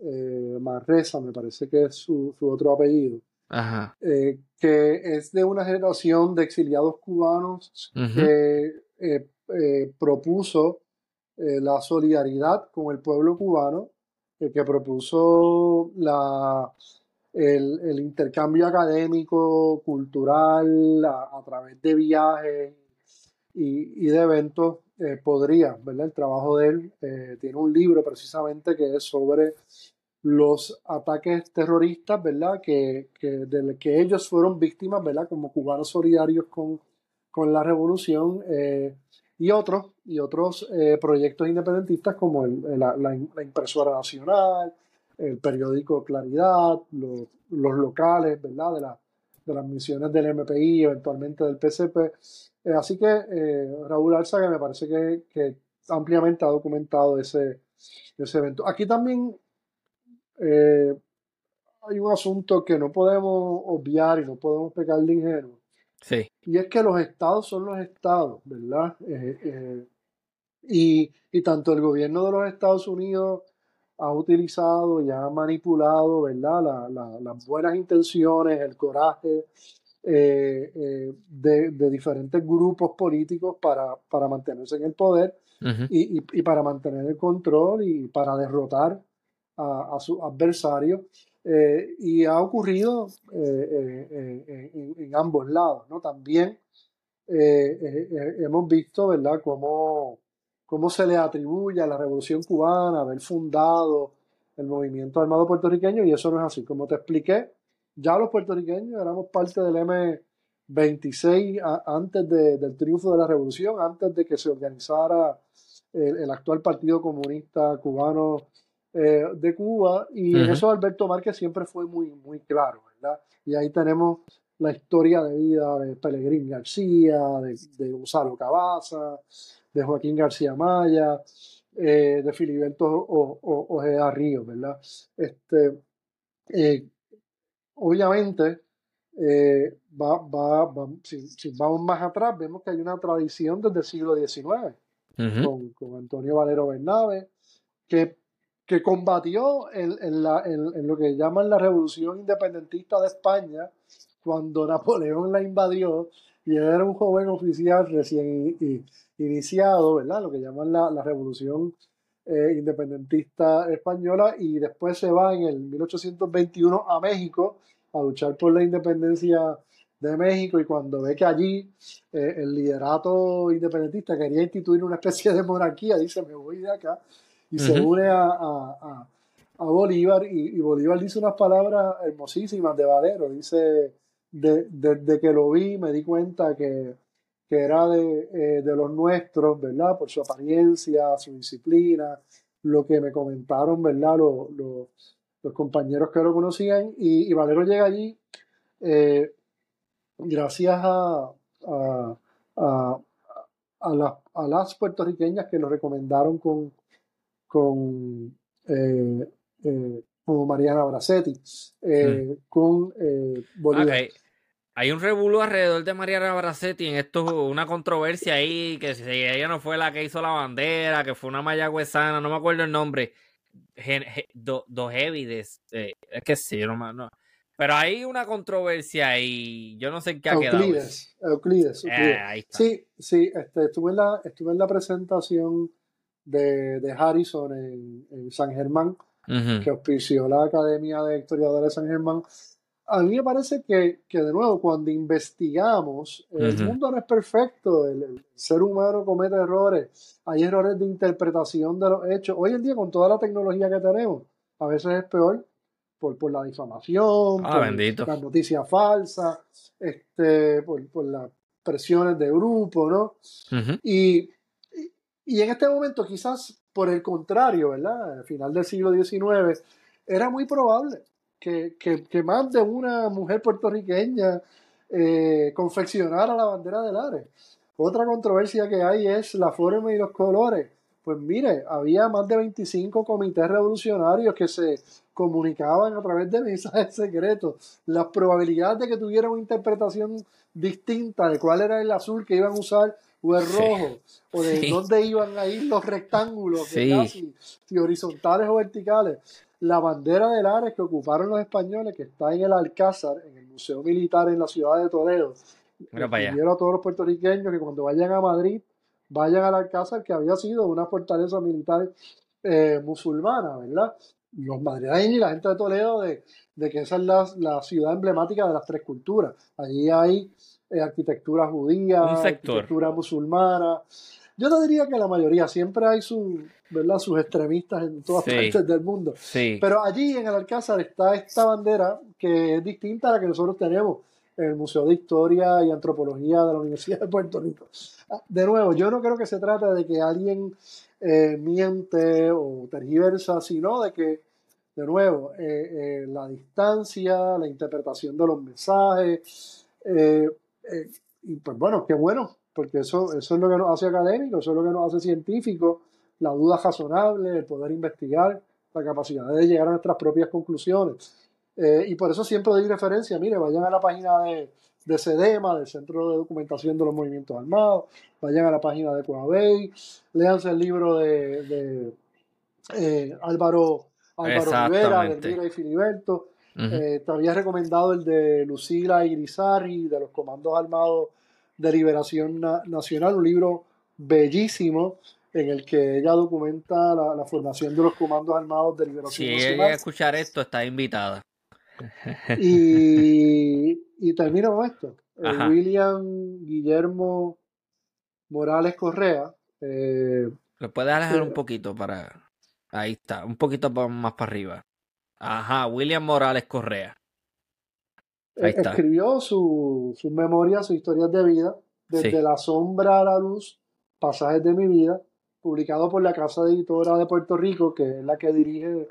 eh, Marreza, me parece que es su, otro apellido, eh, que es de una generación de exiliados cubanos que eh, propuso eh, la solidaridad con el pueblo cubano, que propuso la, el, intercambio académico, cultural, a, través de viajes y, de eventos, eh, podría, ¿verdad? El trabajo de él tiene un libro precisamente que es sobre los ataques terroristas, ¿verdad? Que, que, que ellos fueron víctimas, ¿verdad? Como cubanos solidarios con, con la revolución y otros, y otros eh, proyectos independentistas como la, impresora nacional, el periódico Claridad, los, locales, ¿verdad? De, la, de las misiones del MPI, eventualmente del PCP. Eh, así que eh, Raúl Alzaga me parece que, que, ampliamente ha documentado ese, ese evento. Aquí también hay un asunto que no podemos obviar y no podemos pecar de ingenuo y es que los estados son los estados, ¿verdad? Eh, eh, y, tanto el gobierno de los Estados Unidos ha utilizado y ha manipulado, ¿verdad? las buenas intenciones, el coraje eh, de, diferentes grupos políticos para, para mantenerse en el poder y, para mantener el control y para derrotar a, a sus adversarios. Eh, y ha ocurrido eh, eh, en, ambos lados, ¿no? También hemos visto, ¿verdad?, cómo, cómo se le atribuye a la Revolución Cubana haber fundado el movimiento armado puertorriqueño y eso no es así. Como te expliqué, ya los puertorriqueños éramos parte del M26 antes del triunfo de la revolución, antes de que se organizara el actual Partido Comunista Cubano eh, de Cuba y en eso Alberto Márquez siempre fue muy, muy claro, ¿verdad? Y ahí tenemos la historia de vida de Pelegrín García, de, Gonzalo Cabaza, de Joaquín García Maya, eh, de Filiberto Ojeda Ríos, ¿verdad? Este, eh, obviamente, va, va, si, vamos más atrás, vemos que hay una tradición desde el siglo XIX con, con, Antonio Valero Bernabe, que que combatió en, en, lo que llaman la revolución independentista de España cuando Napoleón la invadió y él era un joven oficial recién iniciado, ¿verdad? Lo que llaman la, la revolución eh, independentista española y después se va en el 1821 a México a luchar por la independencia de México y cuando ve que allí eh, el liderato independentista quería instituir una especie de monarquía, dice, me voy de acá y se une a, a, a, Bolívar y, Bolívar dice unas palabras hermosísimas de Valero, dice, desde de, que lo vi me di cuenta que, que era de, eh, de, los nuestros, ¿verdad? Por su apariencia, su disciplina, lo que me comentaron, ¿verdad? Los, los, los compañeros que lo conocían y, Valero llega allí eh, gracias a, a, a, a, las puertorriqueñas que lo recomendaron con, con eh, eh, como Mariana Bracetti, eh, mm. con Bolívar. Hay un revuelo alrededor de Mariana Bracetti en esto, una controversia ahí, que si ella no fue la que hizo la bandera, que fue una mayagüezana, no me acuerdo el nombre, dos Heavides, es que sí, no, no, pero hay una controversia y yo no sé qué ha Euclides, quedado. Euclides, Euclides. sí, sí, este, estuve, en la, estuve en la presentación de, Harrison en, San Germán, que auspició la Academia de Historiadores de San Germán. A mí me parece que, de nuevo, cuando investigamos, el mundo no es perfecto, el, ser humano comete errores, hay errores de interpretación de los hechos. Hoy en día, con toda la tecnología que tenemos, a veces es peor por, por la difamación, ah, por las noticias falsas, este, por, las presiones de grupo, ¿no? y Y en este momento, quizás por el contrario, ¿verdad? Al final del siglo XIX, era muy probable que, que, más de una mujer puertorriqueña eh, confeccionara la bandera de Lares. Otra controversia que hay es la forma y los colores. Pues mire, había más de 25 comités revolucionarios que se comunicaban a través de mensajes secretos. Las probabilidades de que tuvieran una interpretación distinta de cuál era el azul que iban a usar o el rojo, o de dónde iban a ir los rectángulos, si, horizontales o verticales. La bandera de Lares que ocuparon los españoles, que está en el Alcázar, en el Museo Militar en la ciudad de Toledo, Quiero a todos los puertorriqueños que cuando vayan a Madrid vayan al Alcázar, que había sido una fortaleza militar eh, musulmana, ¿verdad? Los madrileños y la gente de Toledo de, que esa es la, ciudad emblemática de las tres culturas. Allí hay eh, arquitectura judía, arquitectura musulmana. Yo te diría que la mayoría, siempre hay su, ¿verdad? sus extremistas en todas partes del mundo. Pero allí en el Alcázar está esta bandera que es distinta a la que nosotros tenemos en el Museo de Historia y Antropología de la Universidad de Puerto Rico. Ah, de nuevo, yo no creo que se trate de que alguien eh, miente o tergiversa, sino de que, de nuevo, eh, eh, la distancia, la interpretación de los mensajes, y pues bueno, qué bueno, porque eso, eso es lo que nos hace académicos, eso es lo que nos hace científicos, la duda razonable, el poder investigar, la capacidad de llegar a nuestras propias conclusiones. Eh, y por eso siempre doy referencia, mire, vayan a la página de, de CEDEMA, del Centro de Documentación de los Movimientos Armados, vayan a la página de Coabey, léanse el libro de, eh, Álvaro, Álvaro Rivera, de y Filiberto. Eh, te había recomendado el de Lucila Irizarri, de los Comandos Armados de Liberación Nacional, un libro bellísimo en el que ella documenta la, formación de los Comandos Armados de Liberación. Si ella escuchar esto, está invitada. Y, y termino con esto. Eh, William Guillermo Morales Correa. Eh, ¿Lo puedes alejar un poquito para... Ahí está, un poquito más para arriba. Ajá, William Morales Correa. Ahí está. Escribió sus su memorias, sus historias de vida, desde la sombra a la luz, pasajes de mi vida, publicado por la Casa Editora de Puerto Rico, que es la que dirige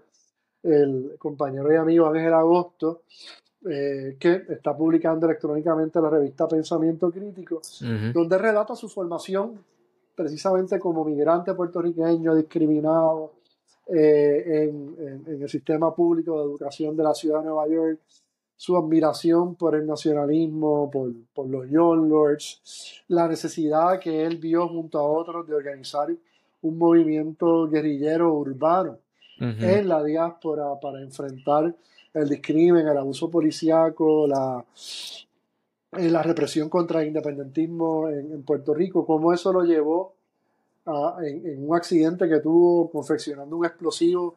el compañero y amigo Ángel Agosto, eh, que está publicando electrónicamente la revista Pensamiento Crítico, donde relata su formación precisamente como migrante puertorriqueño discriminado eh, en, el sistema público de educación de la ciudad de Nueva York, su admiración por el nacionalismo, por, por los Young Lords, la necesidad que él vio junto a otros de organizar un movimiento guerrillero urbano en la diáspora para enfrentar el discrimen, el abuso policiaco, la, eh, la represión contra el independentismo en, Puerto Rico, cómo eso lo llevó a, en, un accidente que tuvo confeccionando un explosivo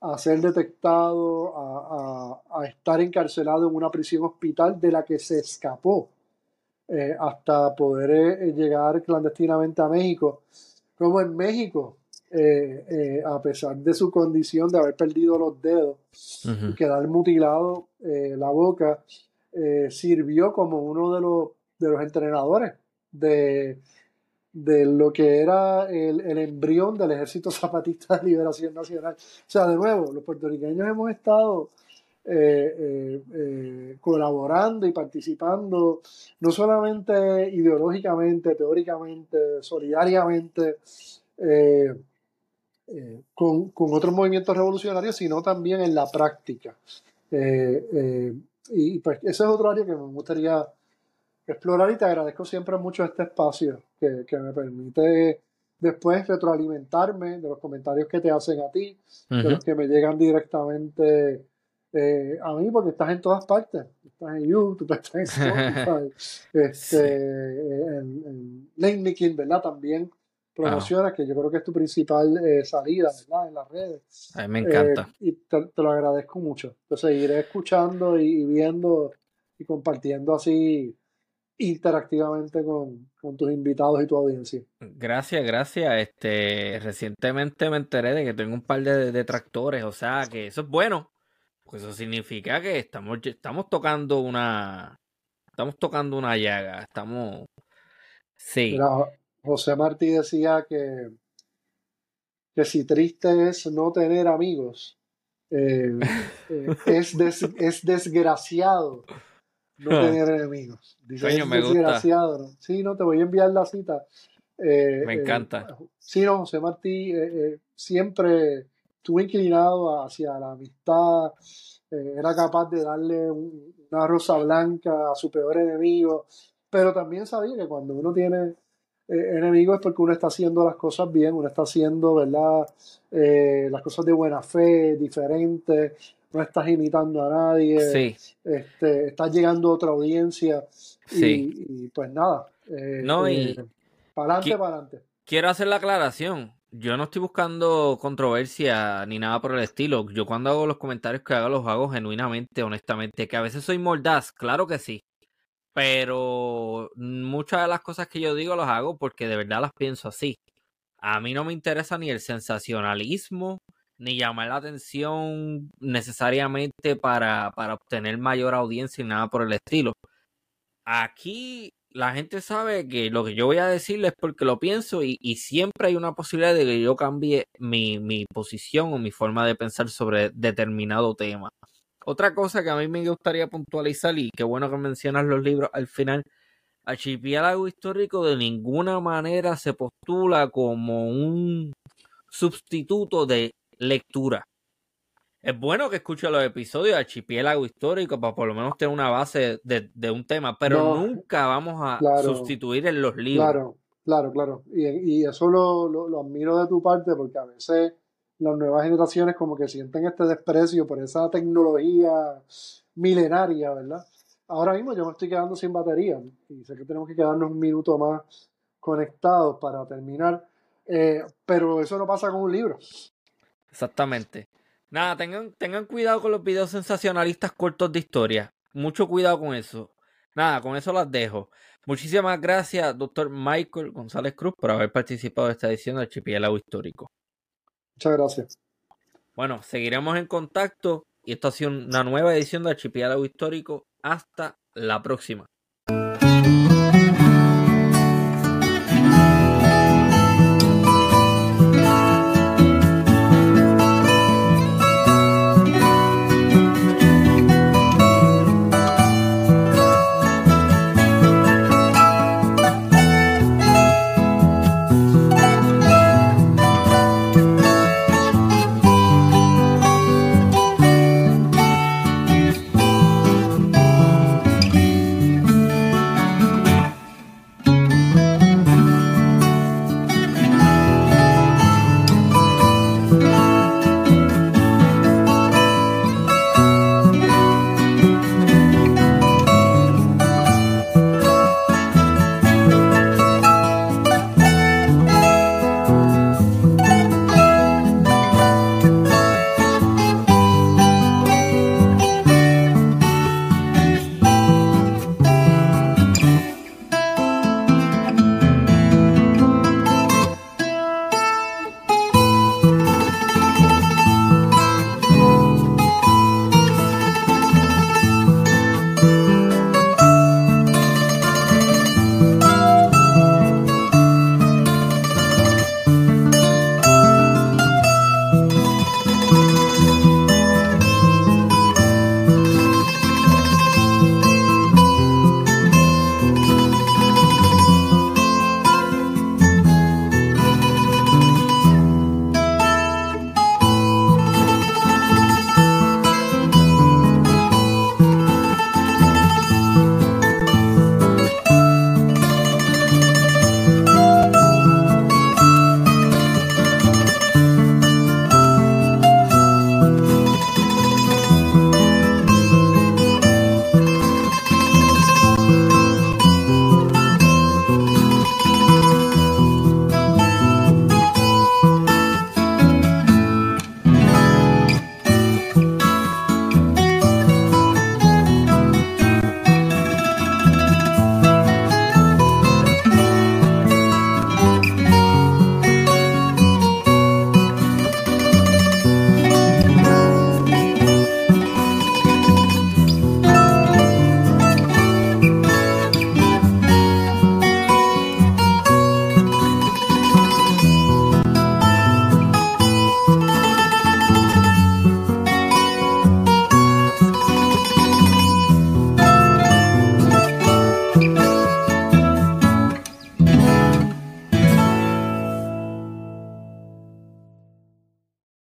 a ser detectado, a, a, estar encarcelado en una prisión hospital de la que se escapó eh, hasta poder eh, llegar clandestinamente a México. Como en México eh, eh, a pesar de su condición de haber perdido los dedos y quedar mutilado eh, la boca, sirvió como uno de los, de los entrenadores de, de lo que era el, el, embrión del Ejército Zapatista de Liberación Nacional. O sea, de nuevo, los puertorriqueños hemos estado colaborando y participando, no solamente ideológicamente, teóricamente, solidariamente, eh, con, con, otros movimientos revolucionarios, sino también en la práctica. Eh, eh, y pues ese es otro área que me gustaría explorar y te agradezco siempre mucho este espacio que, que me permite después retroalimentarme de los comentarios que te hacen a ti, de los que me llegan directamente a mí, porque estás en todas partes. Estás en YouTube, estás en Spotify, este, en, en ¿verdad? También promocionas, que yo creo que es tu principal eh, salida, ¿verdad? En las redes. A mí me encanta. Eh, y te, lo agradezco mucho. Entonces, seguiré escuchando y, viendo y compartiendo así interactivamente con, tus invitados y tu audiencia. Gracias, gracias. Este, recientemente me enteré de que tengo un par de detractores, o sea que eso es bueno. Pues eso significa que estamos, estamos tocando una, estamos tocando una llaga, estamos, sí. José Martí decía que que si triste es no tener amigos, eh, eh, es, es desgraciado no tener enemigos. Dice, Coño, es me gusta. desgraciado. ¿no? Sí, no, te voy a enviar la cita. Eh, Me encanta. sí, no, José Martí siempre estuvo inclinado hacia la amistad, eh, era capaz de darle un- una rosa blanca a su peor enemigo, pero también sabía que cuando uno tiene eh, enemigos es porque uno está haciendo las cosas bien, uno está haciendo, ¿verdad? Eh, las cosas de buena fe, diferentes, no estás imitando a nadie, Sí, este, estás llegando a otra audiencia y, Sí. y, pues nada. No, y- para adelante, para adelante. quiero hacer la aclaración. Yo no estoy buscando controversia ni nada por el estilo. Yo cuando hago los comentarios que hago los hago genuinamente, honestamente. Que a veces soy mordaz, claro que sí. Pero muchas de las cosas que yo digo las hago porque de verdad las pienso así. A mí no me interesa ni el sensacionalismo, ni llamar la atención necesariamente para, para obtener mayor audiencia y nada por el estilo. Aquí la gente sabe que lo que yo voy a decirle es porque lo pienso y, y siempre hay una posibilidad de que yo cambie mi, mi posición o mi forma de pensar sobre determinado tema. Otra cosa que a mí me gustaría puntualizar y qué bueno que mencionas los libros al final, Archipiélago Histórico de ninguna manera se postula como un sustituto de lectura. Es bueno que escuche los episodios de Archipiélago Histórico para por lo menos tener una base de, de un tema, pero No, nunca vamos a claro, sustituir en los libros. Claro, claro, claro. Y, y eso lo, lo, lo admiro de tu parte porque a veces las nuevas generaciones como que sienten este desprecio por esa tecnología milenaria, ¿verdad? Ahora mismo yo me estoy quedando sin batería y sé que tenemos que quedarnos un minuto más conectados para terminar, eh, pero eso no pasa con un libro. Exactamente. Nada, tengan, tengan cuidado con los videos sensacionalistas cortos de historia. Mucho cuidado con eso. Nada, con eso las dejo. Muchísimas gracias, doctor Michael González Cruz, por haber participado de esta edición de Archipiélago Histórico. Muchas gracias. Bueno, seguiremos en contacto y esto ha sido una nueva edición de Archipiélago Histórico. Hasta la próxima.